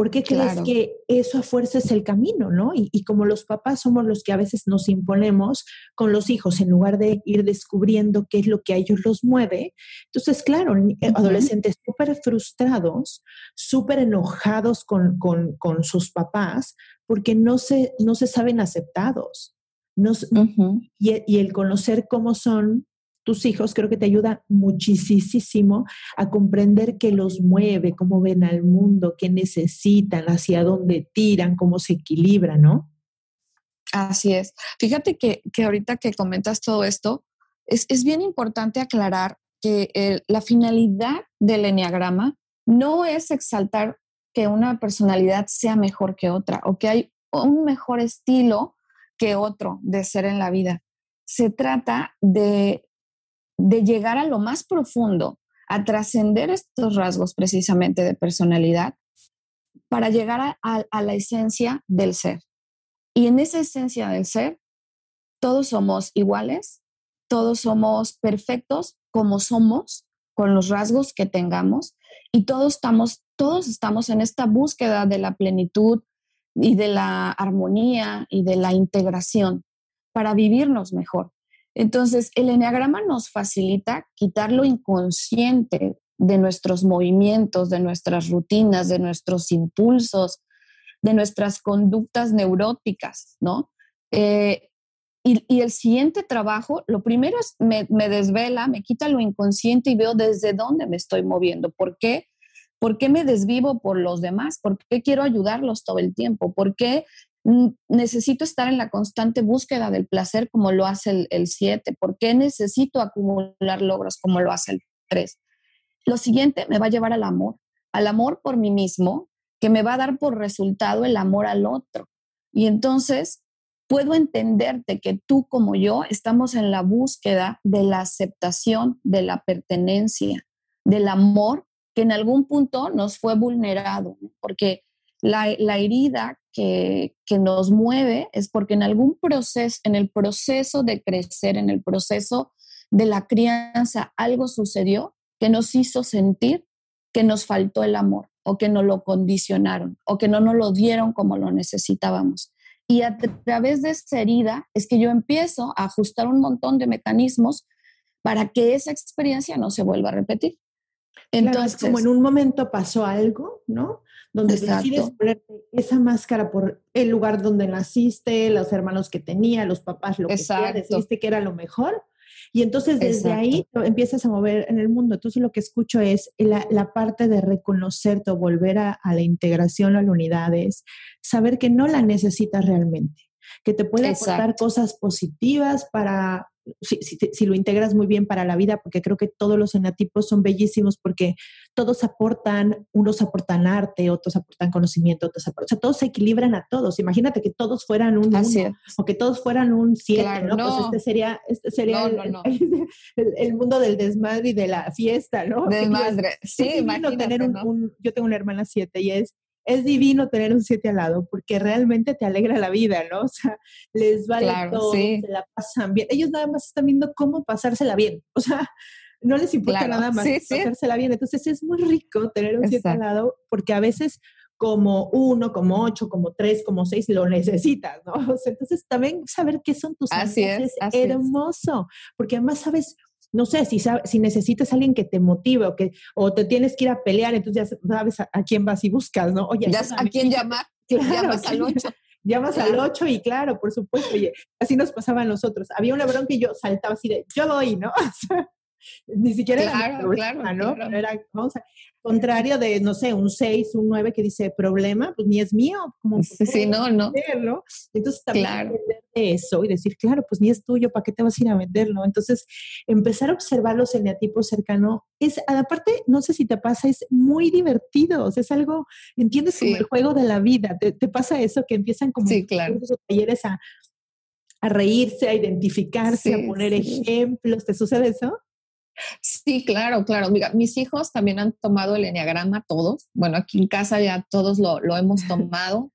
¿Por qué crees que eso a fuerza es el camino, no? Y, y, como los papás somos los que a veces nos imponemos con los hijos en lugar de ir descubriendo qué es lo que a ellos los mueve. Entonces, claro, adolescentes súper frustrados, súper enojados con, con, con, sus papás porque no se, no se saben aceptados. No, y, y el conocer cómo son tus hijos creo que te ayuda muchísimo a comprender qué los mueve, cómo ven al mundo, qué necesitan, hacia dónde tiran, cómo se equilibran, ¿no? Así es. Fíjate que, ahorita que comentas todo esto, es, bien importante aclarar que la finalidad del enneagrama no es exaltar que una personalidad sea mejor que otra o que hay un mejor estilo que otro de ser en la vida. Se trata de de llegar a lo más profundo, a trascender estos rasgos precisamente de personalidad para llegar a, la esencia del ser. Y en esa esencia del ser, todos somos iguales, todos somos perfectos como somos, con los rasgos que tengamos, y todos estamos, todos estamos en esta búsqueda de la plenitud y de la armonía y de la integración para vivirnos mejor. Entonces, el enneagrama nos facilita quitar lo inconsciente de nuestros movimientos, de nuestras rutinas, de nuestros impulsos, de nuestras conductas neuróticas, ¿no? Eh, y, el siguiente trabajo, lo primero es me, me, desvela, me quita lo inconsciente y veo desde dónde me estoy moviendo. ¿Por qué? ¿Por qué me desvivo por los demás? ¿Por qué quiero ayudarlos todo el tiempo? ¿Por qué necesito estar en la constante búsqueda del placer como lo hace el 7? ¿Por qué necesito acumular logros como lo hace el 3? Lo siguiente me va a llevar al amor, al amor por mí mismo, que me va a dar por resultado el amor al otro. Y entonces puedo entenderte que tú como yo estamos en la búsqueda de la aceptación, de la pertenencia, del amor que en algún punto nos fue vulnerado, porque la, la herida que, nos mueve es porque en algún proceso, en el proceso de crecer, en el proceso de la crianza, algo sucedió que nos hizo sentir que nos faltó el amor o que no lo condicionaron o que no nos lo dieron como lo necesitábamos. Y a través de esa herida es que yo empiezo a ajustar un montón de mecanismos para que esa experiencia no se vuelva a repetir. Entonces, como en un momento pasó algo, ¿no? Donde decides ponerte esa máscara por el lugar donde naciste, los hermanos que tenía, los papás, lo que sea, decidiste que era lo mejor. Y entonces desde ahí empiezas a mover en el mundo. Entonces lo que escucho es la, la parte de reconocerte o volver a, a, la integración, a la unidad, es saber que no la necesitas realmente, que te puede aportar cosas positivas para, si, lo integras muy bien para la vida, porque creo que todos los enatipos son bellísimos porque todos aportan, unos aportan arte, otros aportan conocimiento, otros aportan, o sea, todos se equilibran a todos. Imagínate que todos fueran un uno, o que todos fueran un siete, ¿no? Pues este sería, este sería el, mundo del desmadre y de la fiesta, ¿no? Desmadre, sí, imagínate, tener un, yo tengo una hermana siete y es es divino tener un siete al lado porque realmente te alegra la vida, ¿no? O sea, les vale todo, se la pasan bien. Ellos nada más están viendo cómo pasársela bien. O sea, no les importa nada más pasársela bien. Entonces es muy rico tener un siete al lado porque a veces como uno, como ocho, como tres, como seis, lo necesitas, ¿no? O sea, entonces también saber qué son tus así es, hermoso, porque además sabes no sé, si, si necesitas a alguien que te motive o, que, o te tienes que ir a pelear, entonces ya sabes a, quién vas y buscas, ¿no? Oye, ya a quién llamar. Claro, llamas al 8. Llamas al 8 y claro, por supuesto, oye, así nos pasaba a nosotros. Había una bronca y yo saltaba así de, yo voy, ¿no? ni siquiera era, claro, ¿no? era, vamos a, contrario de, no sé, un 6, un 9 que dice problema, pues ni es mío. Como, sí, no, no. Entonces también eso y decir, claro, pues ni es tuyo, ¿para qué te vas a ir a venderlo? Entonces, empezar a observar los eneatipos cercanos es, aparte, no sé si te pasa, es muy divertido, o sea, es algo, entiendes como el juego de la vida, ¿Te, pasa eso que empiezan como sí, claro. talleres a, a reírse, a identificarse, a poner ejemplos, ¿te sucede eso? Sí, claro, claro. Mira, mis hijos también han tomado el enneagrama, todos. Bueno, aquí en casa ya todos lo, lo hemos tomado.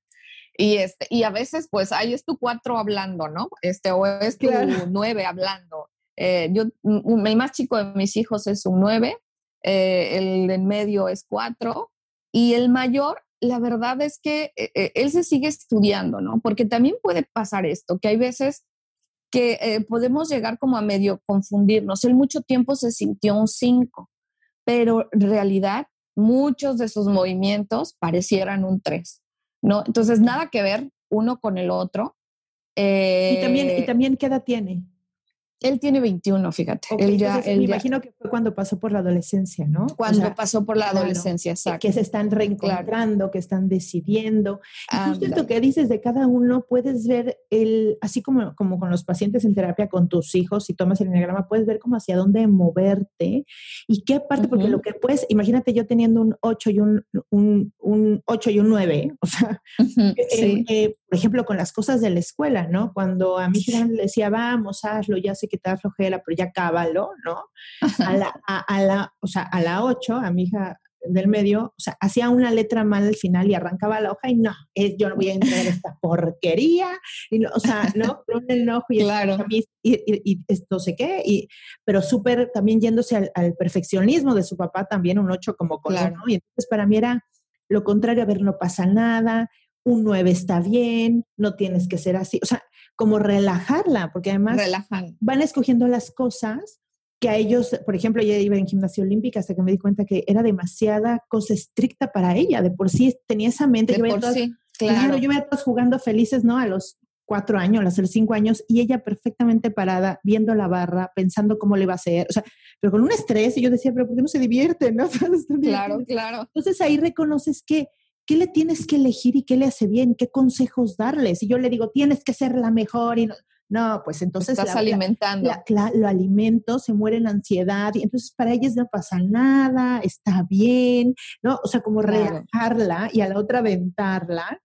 Y, este, y a veces, pues, ahí es tu cuatro hablando, ¿no? Este, o es tu nueve hablando. Eh, yo, el más chico de mis hijos es un nueve, eh, el en medio es cuatro, y el mayor la verdad es que eh, eh, él se sigue estudiando, ¿no? Porque también puede pasar esto, que hay veces que eh, podemos llegar como a medio confundirnos. Él mucho tiempo se sintió un 5, pero en realidad muchos de sus movimientos parecieran un 3, ¿no? Entonces, nada que ver uno con el otro. y, también, ¿Y también qué edad tiene? Él tiene 21, fíjate. él ya, me imagino que fue cuando pasó por la adolescencia, ¿no? Cuando pasó por la adolescencia, exacto. Que se están reencontrando, que están decidiendo. Y justo esto que dices de cada uno, puedes ver el, así como, como con los pacientes en terapia con tus hijos, si tomas el enneagrama, puedes ver como hacia dónde moverte y qué parte, porque lo que puedes, imagínate yo teniendo un 8 y un, un, un 8 y un 9, o sea, eh, eh, por ejemplo, con las cosas de la escuela, ¿no? Cuando a mi le decía, vamos, hazlo, ya sé que te da flojera, pero ya cábalo, ¿no? A la, a, la, o sea, a la 8, a mi hija del medio, o sea, hacía una letra mal al final y arrancaba la hoja y no, yo no voy a entregar esta porquería, y o sea, ¿no? Con el enojo y, claro. y, y, esto sé qué, y, pero súper también yéndose al, perfeccionismo de su papá, también un 8 como color, ¿no? Y entonces para mí era lo contrario, a ver, no pasa nada, un 9 está bien, no tienes que ser así, o sea, como relajarla, porque además van escogiendo las cosas que a ellos, por ejemplo, ella iba en gimnasia olímpica hasta que me di cuenta que era demasiada cosa estricta para ella, de por sí tenía esa mente. De por sí, claro. Yo veía a todos jugando felices, ¿no? A los cuatro años, a los cinco años, y ella perfectamente parada, viendo la barra, pensando cómo le iba a hacer, o sea, pero con un estrés, y yo decía, pero ¿por qué no se divierte, no? claro, claro. Entonces ahí reconoces que ¿qué le tienes que elegir y qué le hace bien? ¿Qué consejos darles? Y yo le digo, tienes que ser la mejor y no, pues entonces... Estás alimentando. lo alimento, se muere en ansiedad y entonces para ellas no pasa nada, está bien, ¿no? O sea, como relajarla y a la otra aventarla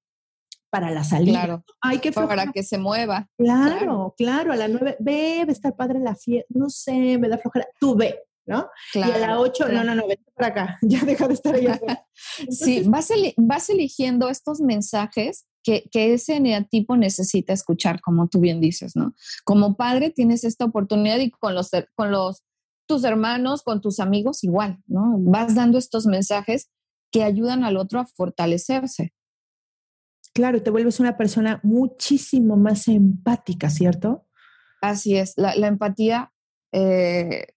para la salida. Claro. Ay, qué Para que se mueva. Claro, claro, a la nueve, ve, estar padre la fiesta, no sé, me da flojera, tú ve, ¿no? y a la 8, no, no, no, vete para acá, ya deja de estar ahí sí, vas, vas, eligiendo estos mensajes que, que, ese eneatipo necesita escuchar, como tú bien dices, ¿no? Como padre tienes esta oportunidad y con los, con los tus hermanos, con tus amigos igual, ¿no? Vas dando estos mensajes que ayudan al otro a fortalecerse. Claro, te vuelves una persona muchísimo más empática, ¿cierto? Así es, la, la empatía eh,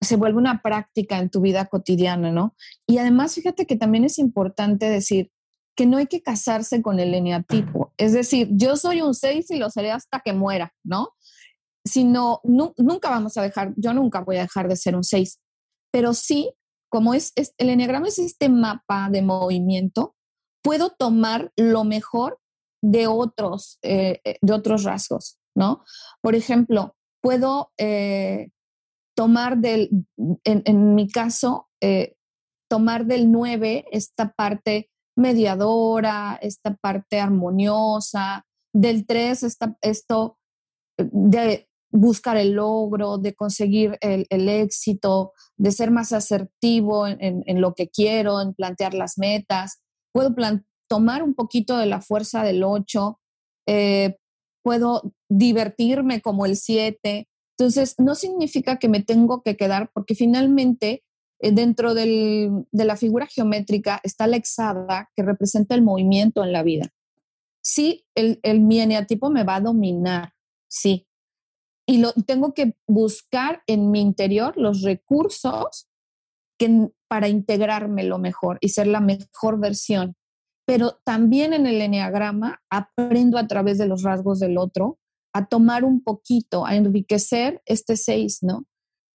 se vuelve una práctica en tu vida cotidiana, ¿no? Y además, fíjate que también es importante decir que no hay que casarse con el eneatipo. Es decir, yo soy un 6 y lo seré hasta que muera, ¿no? Sino, nunca vamos a dejar, yo nunca voy a dejar de ser un 6. Pero sí, como es, el eneagrama es este mapa de movimiento, puedo tomar lo mejor de otros, eh, eh, de otros rasgos, ¿no? Por ejemplo, puedo eh, tomar del, en, mi caso, eh, tomar del 9 esta parte mediadora, esta parte armoniosa, del 3 esto de buscar el logro, de conseguir el, éxito, de ser más asertivo en, lo que quiero, en plantear las metas. Puedo tomar un poquito de la fuerza del 8, eh, puedo divertirme como el 7, entonces, no significa que me tengo que quedar, porque finalmente eh, dentro de la figura geométrica está la hexada que representa el movimiento en la vida. Sí, el, el mi eneatipo me va a dominar, sí. Y lo, tengo que buscar en mi interior los recursos para integrarme lo mejor y ser la mejor versión. Pero también en el eneagrama aprendo a través de los rasgos del otro a tomar un poquito, a enriquecer este seis, ¿no?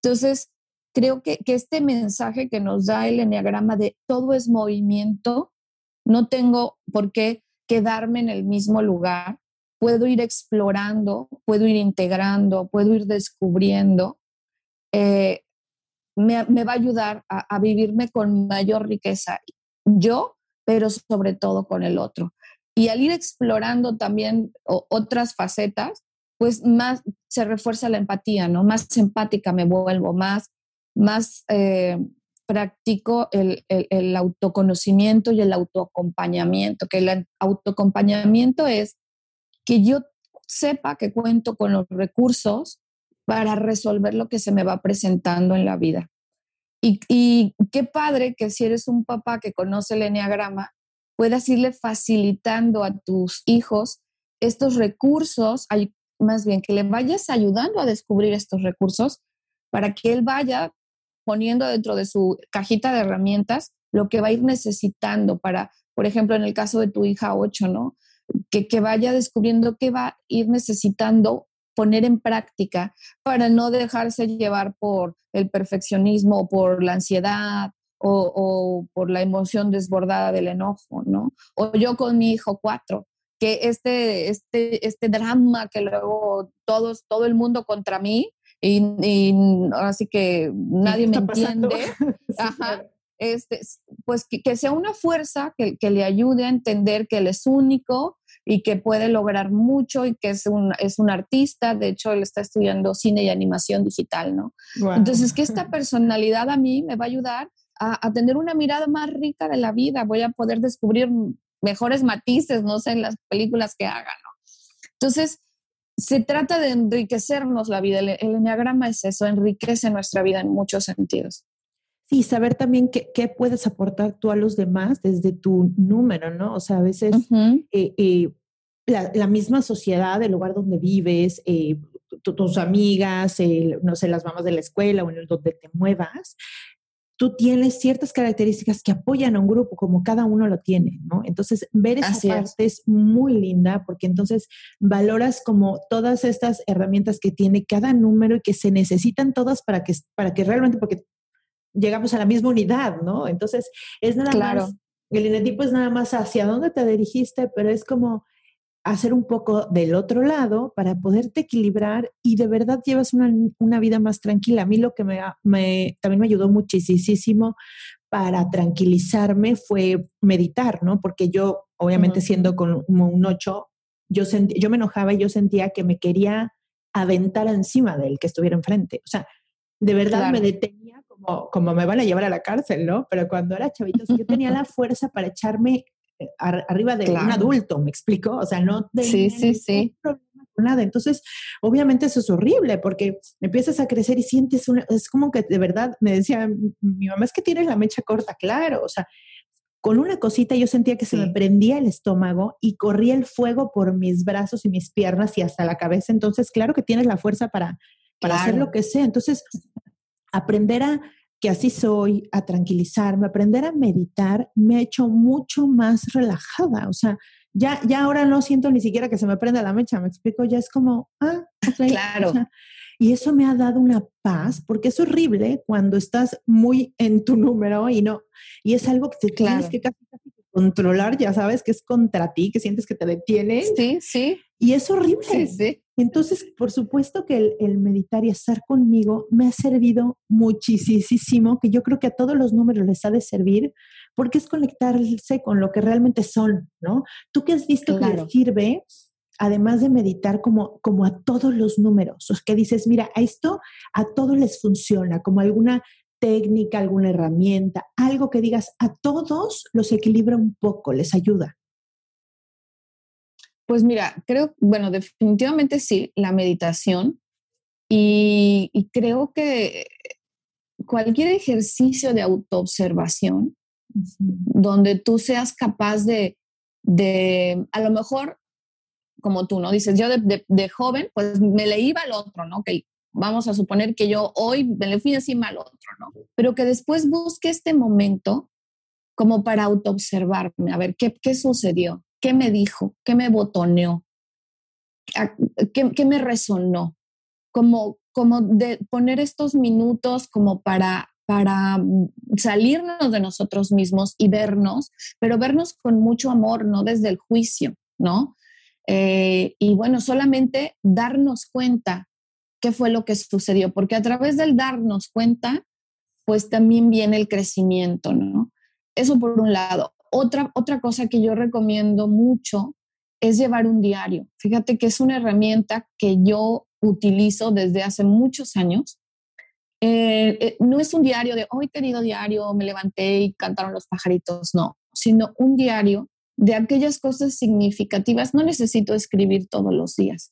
Entonces, creo que, este mensaje que nos da el enneagrama de todo es movimiento, no tengo por qué quedarme en el mismo lugar, puedo ir explorando, puedo ir integrando, puedo ir descubriendo, eh, me, va a ayudar a, vivirme con mayor riqueza, yo, pero sobre todo con el otro. Y al ir explorando también otras facetas, pues más se refuerza la empatía, ¿no? Más empática me vuelvo, más, más eh, practico el, el, autoconocimiento y el autoacompañamiento, que el autoacompañamiento es que yo sepa que cuento con los recursos para resolver lo que se me va presentando en la vida. Y, y, qué padre que si eres un papá que conoce el enneagrama, puedas irle facilitando a tus hijos estos recursos, más bien que le vayas ayudando a descubrir estos recursos para que él vaya poniendo dentro de su cajita de herramientas lo que va a ir necesitando para, por ejemplo, en el caso de tu hija 8, ¿no? Que, que vaya descubriendo qué va a ir necesitando poner en práctica para no dejarse llevar por el perfeccionismo o por la ansiedad o, por la emoción desbordada del enojo, ¿no? O yo con mi hijo 4, que este, este, este drama que luego todos, todo el mundo contra mí y, así que nadie me entiende, este, pues que, sea una fuerza que, que, le ayude a entender que él es único y que puede lograr mucho y que es un, es un artista, de hecho él está estudiando cine y animación digital, ¿no? Entonces que esta personalidad a mí me va a ayudar a, a, tener una mirada más rica de la vida, voy a poder descubrir mejores matices, no sé, en las películas que hagan, ¿no? Entonces, se trata de enriquecernos la vida. El, el enneagrama es eso, enriquece nuestra vida en muchos sentidos. Sí, saber también qué, qué, puedes aportar tú a los demás desde tu número, ¿no? O sea, a veces eh, eh, la, la, misma sociedad, el lugar donde vives, eh, tus amigas, no sé, las mamás de la escuela o en el donde te muevas, tú tienes ciertas características que apoyan a un grupo, como cada uno lo tiene, ¿no? Entonces, ver esa parte es. muy linda porque entonces valoras como todas estas herramientas que tiene cada número y que se necesitan todas para que, para que realmente, porque llegamos a la misma unidad, ¿no? Entonces, es nada claro. más, el enetipo es nada más hacia dónde te dirigiste, pero es como hacer un poco del otro lado para poderte equilibrar y de verdad llevas una, una vida más tranquila. A mí lo que me, me, también me ayudó muchísimo para tranquilizarme fue meditar, ¿no? Porque yo, obviamente siendo como un ocho, yo, yo me enojaba y yo sentía que me quería aventar encima del que estuviera enfrente. O sea, de verdad me detenía como, como me van a llevar a la cárcel, ¿no? Pero cuando era chavito, yo tenía la fuerza para echarme arriba de un adulto, ¿me explico? O sea, no tenía sí, sí, sí. problema con nada. Entonces, obviamente eso es horrible porque empiezas a crecer y sientes una, es como que de verdad, me decía mi mamá, es que tienes la mecha corta, claro, o sea, con una cosita yo sentía que se me prendía el estómago y corría el fuego por mis brazos y mis piernas y hasta la cabeza. Entonces, claro que tienes la fuerza para, para hacer lo que sea. Entonces, aprender a que así soy, a tranquilizarme, aprender a meditar, me ha hecho mucho más relajada. O sea, ya, ya ahora no siento ni siquiera que se me prenda la mecha, me explico, ya es como, ah, claro. y eso me ha dado una paz, porque es horrible cuando estás muy en tu número y no, y es algo que te tienes que casi controlar, ya sabes que es contra ti, que sientes que te detiene. Sí, sí. Y es horrible. Sí, sí. Entonces, por supuesto que el, meditar y estar conmigo me ha servido muchísimo, que yo creo que a todos los números les ha de servir, porque es conectarse con lo que realmente son, ¿no? ¿Tú qué has visto que les sirve, además de meditar, como, como a todos los números? O que dices, mira, a esto a todos les funciona, como alguna técnica, alguna herramienta, algo que digas, a todos los equilibra un poco, les ayuda. Pues mira, creo, bueno, definitivamente sí, la meditación y, creo que cualquier ejercicio de autoobservación donde tú seas capaz de, de, a lo mejor, como tú, ¿no? Dices, yo de, joven, pues me le iba al otro, ¿no? Que vamos a suponer que yo hoy me le fui encima al otro, ¿no? Pero que después busque este momento como para autoobservarme, a ver, ¿qué, qué sucedió? ¿Qué me dijo? ¿Qué me botoneó? ¿Qué, me resonó? Como, como de poner estos minutos como para, para salirnos de nosotros mismos y vernos, pero vernos con mucho amor, no desde el juicio, ¿no? Eh, y bueno, solamente darnos cuenta qué fue lo que sucedió, porque a través del darnos cuenta, pues también viene el crecimiento, ¿no? Eso por un lado. Otra, otra cosa que yo recomiendo mucho es llevar un diario. Fíjate que es una herramienta que yo utilizo desde hace muchos años. Eh, eh, no es un diario de hoy, querido diario, me levanté y cantaron los pajaritos, no, sino un diario de aquellas cosas significativas. No necesito escribir todos los días.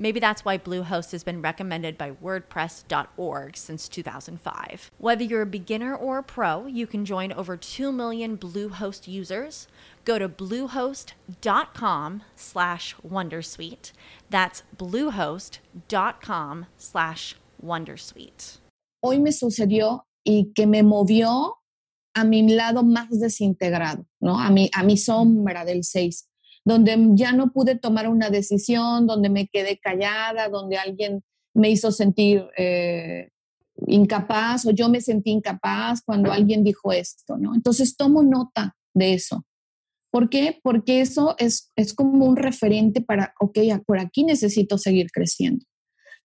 Maybe that's why Bluehost has been recommended by WordPress.org since 2005. Whether you're a beginner or a pro, you can join over 2 million Bluehost users. Go to bluehost.com slash Wondersuite. That's bluehost.com slash Wondersuite. Hoy me sucedió y que me movió a mi lado más desintegrado, ¿no? A mi, a mi sombra del 6, donde ya no pude tomar una decisión, donde me quedé callada, donde alguien me hizo sentir eh, incapaz o yo me sentí incapaz cuando alguien dijo esto, ¿no? Entonces tomo nota de eso. ¿Por qué? Porque eso es, es como un referente para, ok, por aquí necesito seguir creciendo.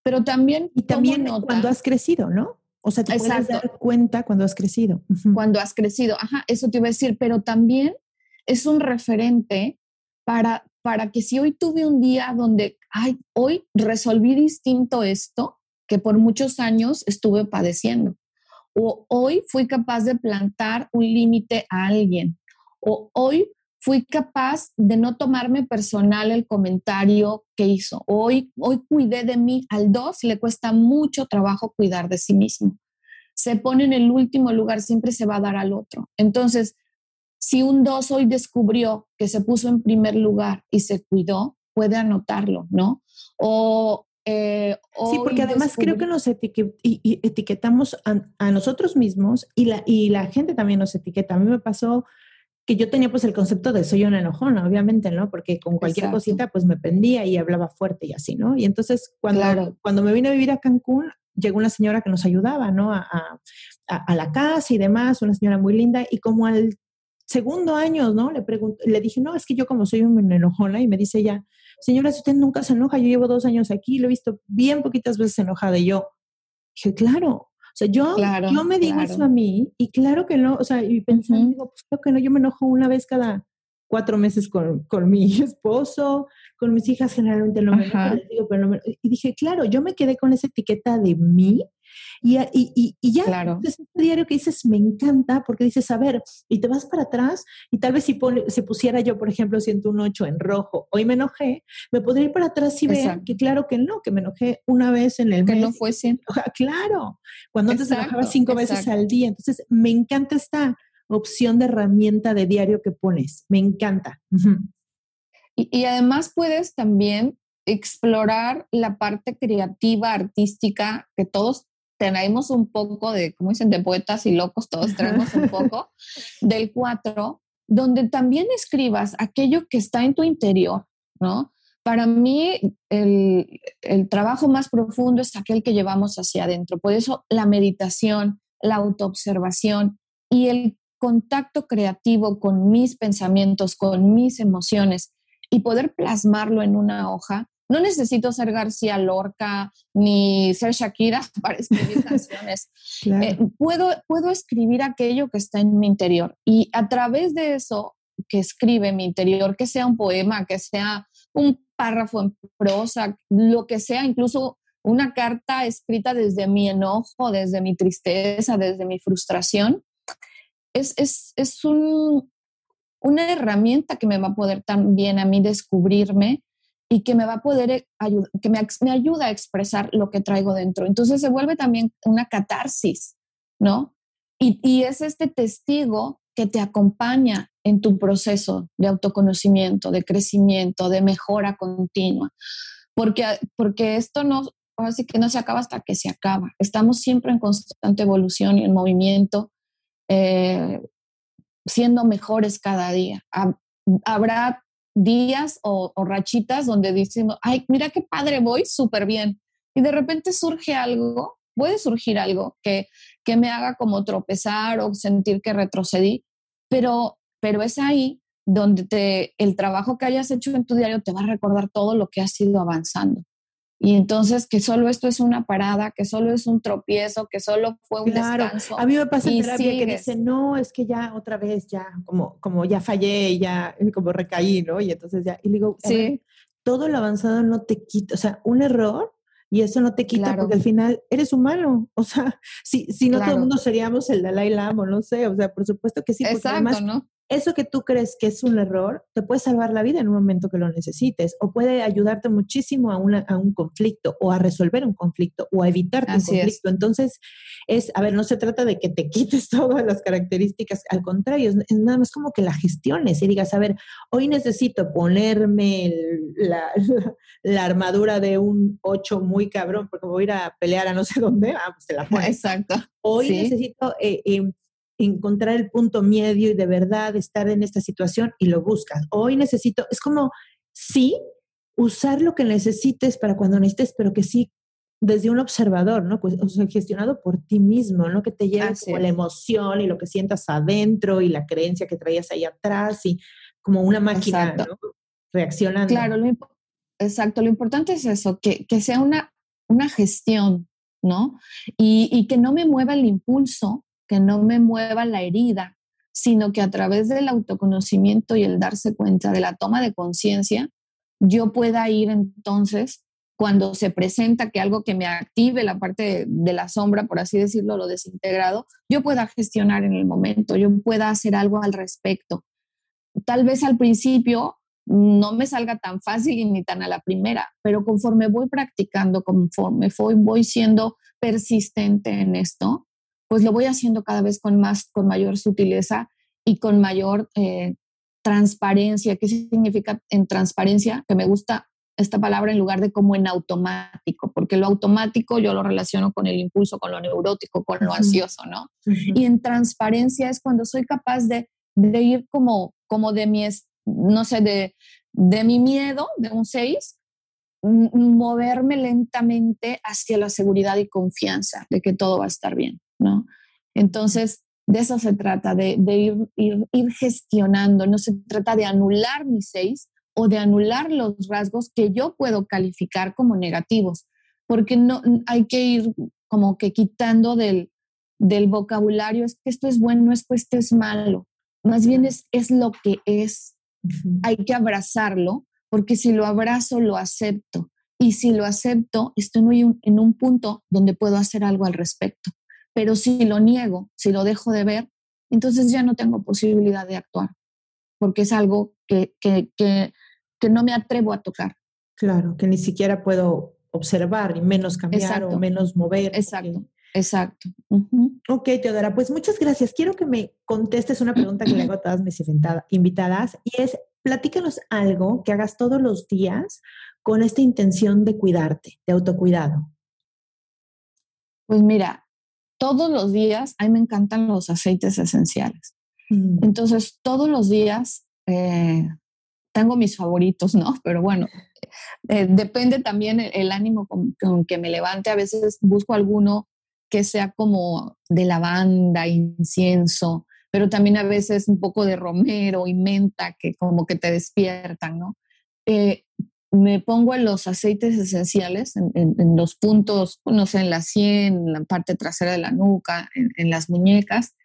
Pero también... Y también cuando has crecido, ¿no? O sea, te puedes dar cuenta cuando has crecido. Cuando has crecido, ajá, eso te iba a decir, pero también es un referente para, para que si hoy tuve un día donde, ay, hoy resolví distinto esto que por muchos años estuve padeciendo, o hoy fui capaz de plantar un límite a alguien, o hoy fui capaz de no tomarme personal el comentario que hizo. Hoy, hoy cuidé de mí. Al dos le cuesta mucho trabajo cuidar de sí mismo. Se pone en el último lugar, siempre se va a dar al otro. Entonces, si un dos hoy descubrió que se puso en primer lugar y se cuidó, puede anotarlo, ¿no? O eh, sí, porque además creo que nos etiquetamos a, nosotros mismos y la, y la gente también nos etiqueta. A mí me pasó que yo tenía pues el concepto de soy una enojona, obviamente, ¿no? Porque con cualquier cosita pues me pendía y hablaba fuerte y así, ¿no? Y entonces cuando, cuando me vine a vivir a Cancún, llegó una señora que nos ayudaba, ¿no? A, a, la casa y demás, una señora muy linda, y como al segundo año, ¿no? Le, le dije, no, es que yo como soy una enojona, y me dice ella, señora, si usted nunca se enoja, yo llevo dos años aquí, lo he visto bien poquitas veces enojada, y yo dije, claro, o sea, yo, yo me digo eso a mí y claro que no, o sea, y pensando, digo, pues creo que no, yo me enojo una vez cada cuatro meses con, con mi esposo, con mis hijas generalmente no me enojo, digo, pero no me, y dije, claro, yo me quedé con esa etiqueta de mí y, y, y, ya, claro. entonces este diario que dices me encanta porque dices, a ver, y te vas para atrás y tal vez si, pone, si pusiera yo, por ejemplo, 108 en rojo, hoy me enojé, me podría ir para atrás y ver que claro que no, que me enojé una vez en el que mes. no fue Claro, cuando antes me enojaba cinco veces al día. Entonces, me encanta esta opción de herramienta de diario que pones, me encanta. y, y además puedes también explorar la parte creativa, artística, que todos tenemos un poco de, como dicen, de poetas y locos, todos tenemos un poco, del 4, donde también escribas aquello que está en tu interior, ¿no? Para mí, el, el trabajo más profundo es aquel que llevamos hacia adentro. Por eso, la meditación, la autoobservación y el contacto creativo con mis pensamientos, con mis emociones y poder plasmarlo en una hoja, no necesito ser García Lorca ni ser Shakira para escribir canciones. Eh, puedo, puedo escribir aquello que está en mi interior y a través de eso que escribe mi interior, que sea un poema, que sea un párrafo en prosa, lo que sea, incluso una carta escrita desde mi enojo, desde mi tristeza, desde mi frustración, es, es, es un, una herramienta que me va a poder también a mí descubrirme y que me va a poder eh, ayudar, que me, me, ayuda a expresar lo que traigo dentro. Entonces se vuelve también una catarsis, ¿no? Y, y es este testigo que te acompaña en tu proceso de autoconocimiento, de crecimiento, de mejora continua. Porque, porque esto no, así que no se acaba hasta que se acaba. Estamos siempre en constante evolución y en movimiento, eh, siendo mejores cada día. Habrá días o, rachitas donde decimos, ay, mira qué padre voy, súper bien. Y de repente surge algo puede surgir algo que, que me haga como tropezar o sentir que retrocedí, pero, pero es ahí donde te, el trabajo que hayas hecho en tu diario te va a recordar todo lo que has ido avanzando. Y entonces que solo esto es una parada, que solo es un tropiezo, que solo fue un claro. descanso. A mí me pasa en terapia que dice, no, es que ya otra vez, ya, como, como ya fallé, ya, como recaí, ¿no? Y entonces ya, y digo, sí. todo lo avanzado no te quita, o sea, un error y eso no te quita porque al final eres humano. O sea, si, si no todo el mundo seríamos el Dalai Lama, no sé, o sea, por supuesto que sí. Exacto, además, ¿no? Eso que tú crees que es un error te puede salvar la vida en un momento que lo necesites o puede ayudarte muchísimo a, a un conflicto o a resolver un conflicto o a evitarte un conflicto. Entonces, es, a ver, no se trata de que te quites todas las características, al contrario, es, nada más como que la gestiones y digas, a ver, hoy necesito ponerme la, la, armadura de un 8 muy cabrón porque voy a ir a pelear a no sé dónde, ah, pues te la pones. Exacto. Hoy necesito... Eh, eh, encontrar el punto medio y de verdad estar en esta situación y lo buscas. Hoy necesito, es como, sí, usar lo que necesites para cuando necesites, pero que sí desde un observador, ¿no? Pues, o sea, gestionado por ti mismo, ¿no? Que te lleve como la emoción y lo que sientas adentro y la creencia que traías ahí atrás y como una máquina, ¿no? Reaccionando. Claro, lo exacto. Lo importante es eso, que, que sea una, una gestión, ¿no? Y, y, que no me mueva el impulso que no me mueva la herida, sino que a través del autoconocimiento y el darse cuenta de la toma de conciencia, yo pueda ir entonces, cuando se presenta que algo que me active la parte de, la sombra, por así decirlo, lo desintegrado, yo pueda gestionar en el momento, yo pueda hacer algo al respecto. Tal vez al principio no me salga tan fácil ni tan a la primera, pero conforme voy practicando, conforme voy, voy siendo persistente en esto, pues lo voy haciendo cada vez con más, con mayor sutileza y con mayor eh, transparencia. ¿Qué significa en transparencia? Que me gusta esta palabra en lugar de como en automático, porque lo automático yo lo relaciono con el impulso, con lo neurótico, con lo ansioso, ¿no? Y en transparencia es cuando soy capaz de, de, ir como, como de mi, no sé, de, de mi miedo, de un 6, moverme lentamente hacia la seguridad y confianza de que todo va a estar bien. ¿No? Entonces, de eso se trata, de, ir, ir, gestionando, no se trata de anular mis seis o de anular los rasgos que yo puedo calificar como negativos, porque no hay que ir como que quitando del, del vocabulario, es que esto es bueno, es que esto es malo, más bien es, es lo que es. Hay que abrazarlo, porque si lo abrazo, lo acepto. Y si lo acepto, estoy en un punto donde puedo hacer algo al respecto. Pero si lo niego, si lo dejo de ver, entonces ya no tengo posibilidad de actuar, porque es algo que, que, que, no me atrevo a tocar. Claro, que ni siquiera puedo observar, y menos cambiar o menos mover. Exacto. Exacto. Ok, Teodora, pues muchas gracias. Quiero que me contestes una pregunta que le hago a todas mis invitadas y es, platícanos algo que hagas todos los días con esta intención de cuidarte, de autocuidado. Pues mira, todos los días, a mí me encantan los aceites esenciales. Mm. Entonces, todos los días eh, tengo mis favoritos, ¿no? Pero bueno, eh, depende también el, ánimo con, que me levante. A veces busco alguno que sea como de lavanda, incienso, pero también a veces un poco de romero y menta que como que te despiertan, ¿no? Eh, me pongo en los aceites esenciales, en, los puntos, no sé, en la sien, en la parte trasera de la nuca, en, las muñecas,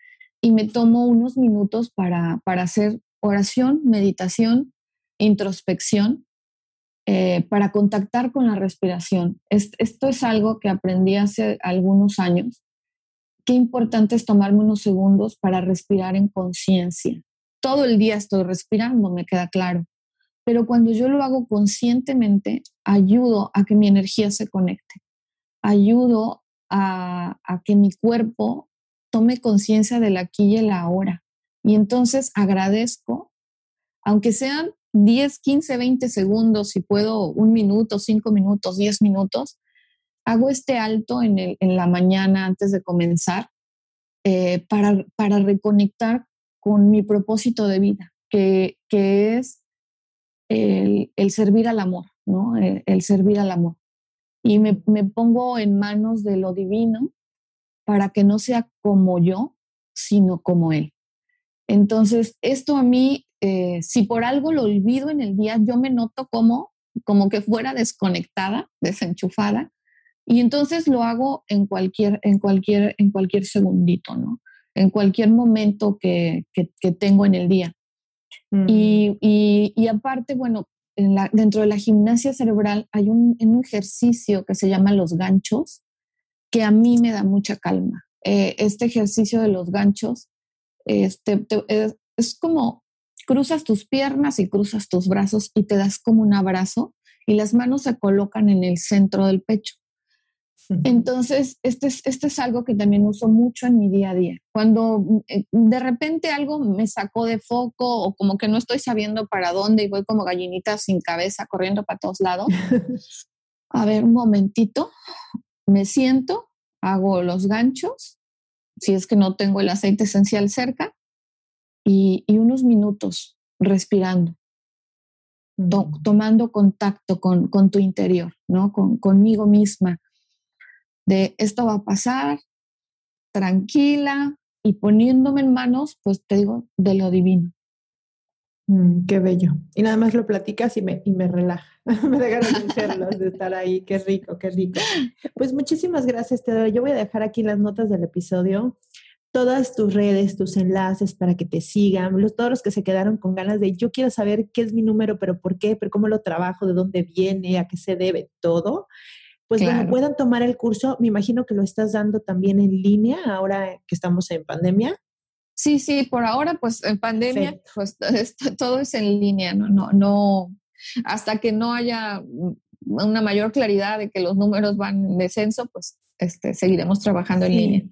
y me tomo unos minutos para, para hacer oración, meditación, introspección, eh, para contactar con la respiración. esto es algo que aprendí hace algunos años. Qué importante es tomarme unos segundos para respirar en conciencia. Todo el día estoy respirando, me queda claro pero cuando yo lo hago conscientemente, ayudo a que mi energía se conecte, ayudo a, que mi cuerpo tome conciencia del aquí y el ahora. Y entonces agradezco, aunque sean 10, 15, 20 segundos, si puedo un minuto, cinco minutos, 10 minutos, hago este alto en, la mañana antes de comenzar eh, para, para reconectar con mi propósito de vida, que, que es el, servir al amor, ¿no? El, servir al amor. y me, me pongo en manos de lo divino para que no sea como yo, sino como Él. Entonces, esto a mí, eh, si por algo lo olvido en el día, yo me noto como, como que fuera desconectada, desenchufada, y entonces lo hago en cualquier, en cualquier, en cualquier segundito, ¿no? En cualquier momento que, que, tengo en el día. Mm. Y, y, aparte, bueno, dentro de la gimnasia cerebral hay un, ejercicio que se llama los ganchos, que a mí me da mucha calma. Eh, este ejercicio de los ganchos este, es, como cruzas tus piernas y cruzas tus brazos y te das como un abrazo y las manos se colocan en el centro del pecho. Entonces, este es, este es algo que también uso mucho en mi día a día. Cuando mm, eh, de repente algo me sacó de foco o como que no estoy sabiendo para dónde y voy como gallinita sin cabeza corriendo para todos lados, a ver, un momentito, me siento, hago los ganchos si es que no tengo el aceite esencial cerca, y, unos minutos respirando, tomando contacto con, tu interior, ¿no? Con, conmigo misma, de esto va a pasar, tranquila y poniéndome en manos, pues te digo, de lo divino. Mm, qué bello. Y nada más lo platicas y me, y me relaja. me dejan de estar ahí. Qué rico, qué rico. Pues muchísimas gracias, Teodoro. Yo voy a dejar aquí las notas del episodio todas tus redes, tus enlaces para que te sigan, los, todos los que se quedaron con ganas de yo quiero saber qué es mi número, pero por qué, pero cómo lo trabajo, de dónde viene, a qué se debe, todo. Pues bueno, puedan tomar el curso. Me imagino que lo estás dando también en línea ahora que estamos en pandemia. Sí, sí, por ahora, pues en pandemia, pues todo es en línea, ¿no? No, no, hasta que no haya una mayor claridad de que los números van en descenso, pues este, seguiremos trabajando en línea.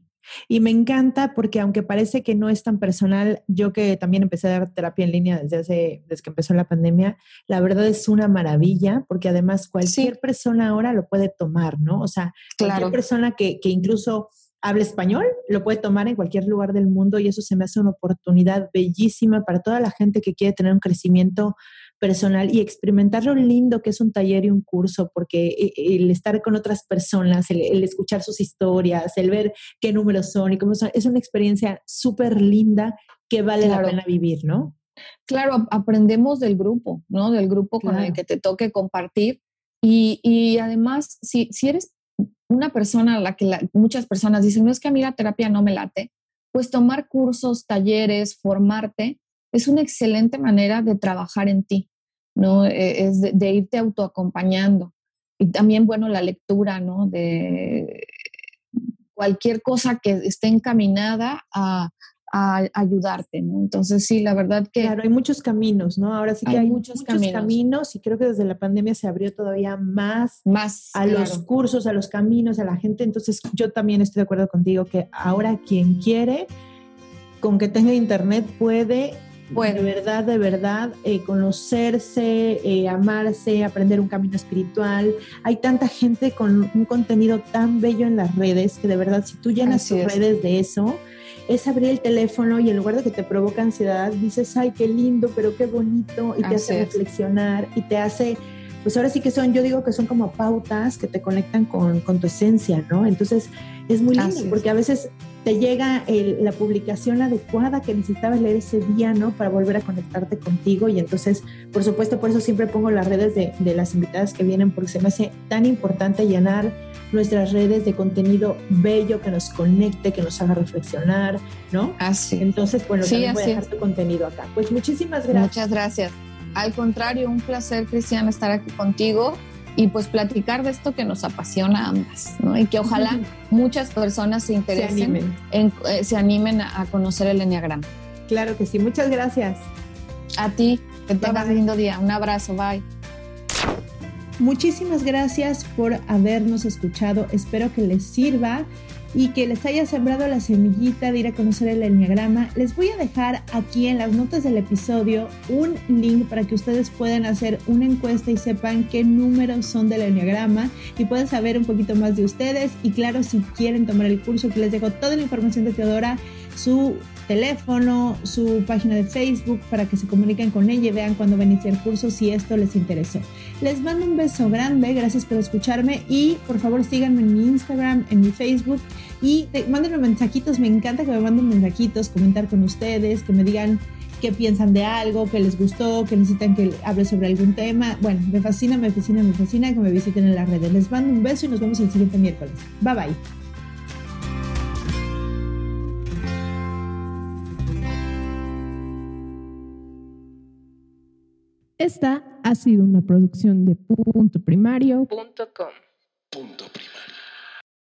Y me encanta porque aunque parece que no es tan personal, yo que también empecé a dar terapia en línea desde hace, desde que empezó la pandemia, la verdad es una maravilla porque además cualquier persona ahora lo puede tomar, ¿no? O sea, cualquier persona que, que incluso habla español, lo puede tomar en cualquier lugar del mundo y eso se me hace una oportunidad bellísima para toda la gente que quiere tener un crecimiento personal y experimentar lo lindo que es un taller y un curso, porque eh, el estar con otras personas, el, escuchar sus historias, el ver qué números son y cómo son, es una experiencia súper linda que vale la pena vivir, ¿no? Claro, aprendemos del grupo, ¿no? Del grupo con el que te toque compartir. Y, y además, si, si eres una persona a la que muchas personas dicen, no es que a mí la terapia no me late, pues tomar cursos, talleres, formarte, es una excelente manera de trabajar en ti, ¿no? E, es de, irte autoacompañando. Y también, bueno, la lectura, ¿no? De cualquier cosa que esté encaminada a, ayudarte, ¿no? Entonces, sí, la verdad que... Claro, hay muchos caminos, ¿no? Ahora sí que hay, muchos, caminos. y creo que desde la pandemia se abrió todavía más, más a los cursos, a los caminos, a la gente. Entonces, yo también estoy de acuerdo contigo que ahora quien quiere, con que tenga internet, puede de verdad, de verdad, eh, conocerse, eh, amarse, aprender un camino espiritual. Hay tanta gente con un contenido tan bello en las redes que de verdad, si tú llenas tus redes de eso, es abrir el teléfono y en lugar de que te provoque ansiedad, dices, ay, qué lindo, pero qué bonito, y te hace reflexionar y te hace pues ahora sí que son, yo digo que son como pautas que te conectan con, con tu esencia, ¿no? Entonces es muy lindo porque a veces te llega la publicación adecuada que necesitabas leer ese día, ¿no? Para volver a conectarte contigo. Y entonces, por supuesto, por eso siempre pongo las redes de, de las invitadas que vienen, porque se me hace tan importante llenar nuestras redes de contenido bello que nos conecte, que nos haga reflexionar, ¿no? Así. Entonces, bueno, también voy a dejar tu contenido acá. Pues muchísimas gracias. Muchas gracias. Al contrario, un placer, Cristian, estar aquí contigo y pues platicar de esto que nos apasiona a ambas, ¿no? Y que ojalá muchas personas se interesen, se animen, en, eh, se animen a, conocer el Enneagrama. Claro que sí, muchas gracias. A ti, que tengas un lindo día. Un abrazo, bye. Muchísimas gracias por habernos escuchado. Espero que les sirva y que les haya sembrado la semillita de ir a conocer el enneagrama, les voy a dejar aquí en las notas del episodio un link para que ustedes puedan hacer una encuesta y sepan qué números son del enneagrama y puedan saber un poquito más de ustedes. Y claro, si quieren tomar el curso, que les dejo toda la información de Teodora, su teléfono, su página de Facebook para que se comuniquen con ella y vean cuando va a iniciar el curso si esto les interesó. Les mando un beso grande, gracias por escucharme y por favor síganme en mi Instagram, en mi Facebook y mándenme mensajitos, me encanta que me manden mensajitos, comentar con ustedes, que me digan qué piensan de algo, qué les gustó, que necesitan que hable sobre algún tema. Bueno, me fascina, me fascina, me fascina que me visiten en las redes. Les mando un beso y nos vemos el siguiente miércoles. Bye bye. Esta ha sido una producción de punto primario.com. Punto primario.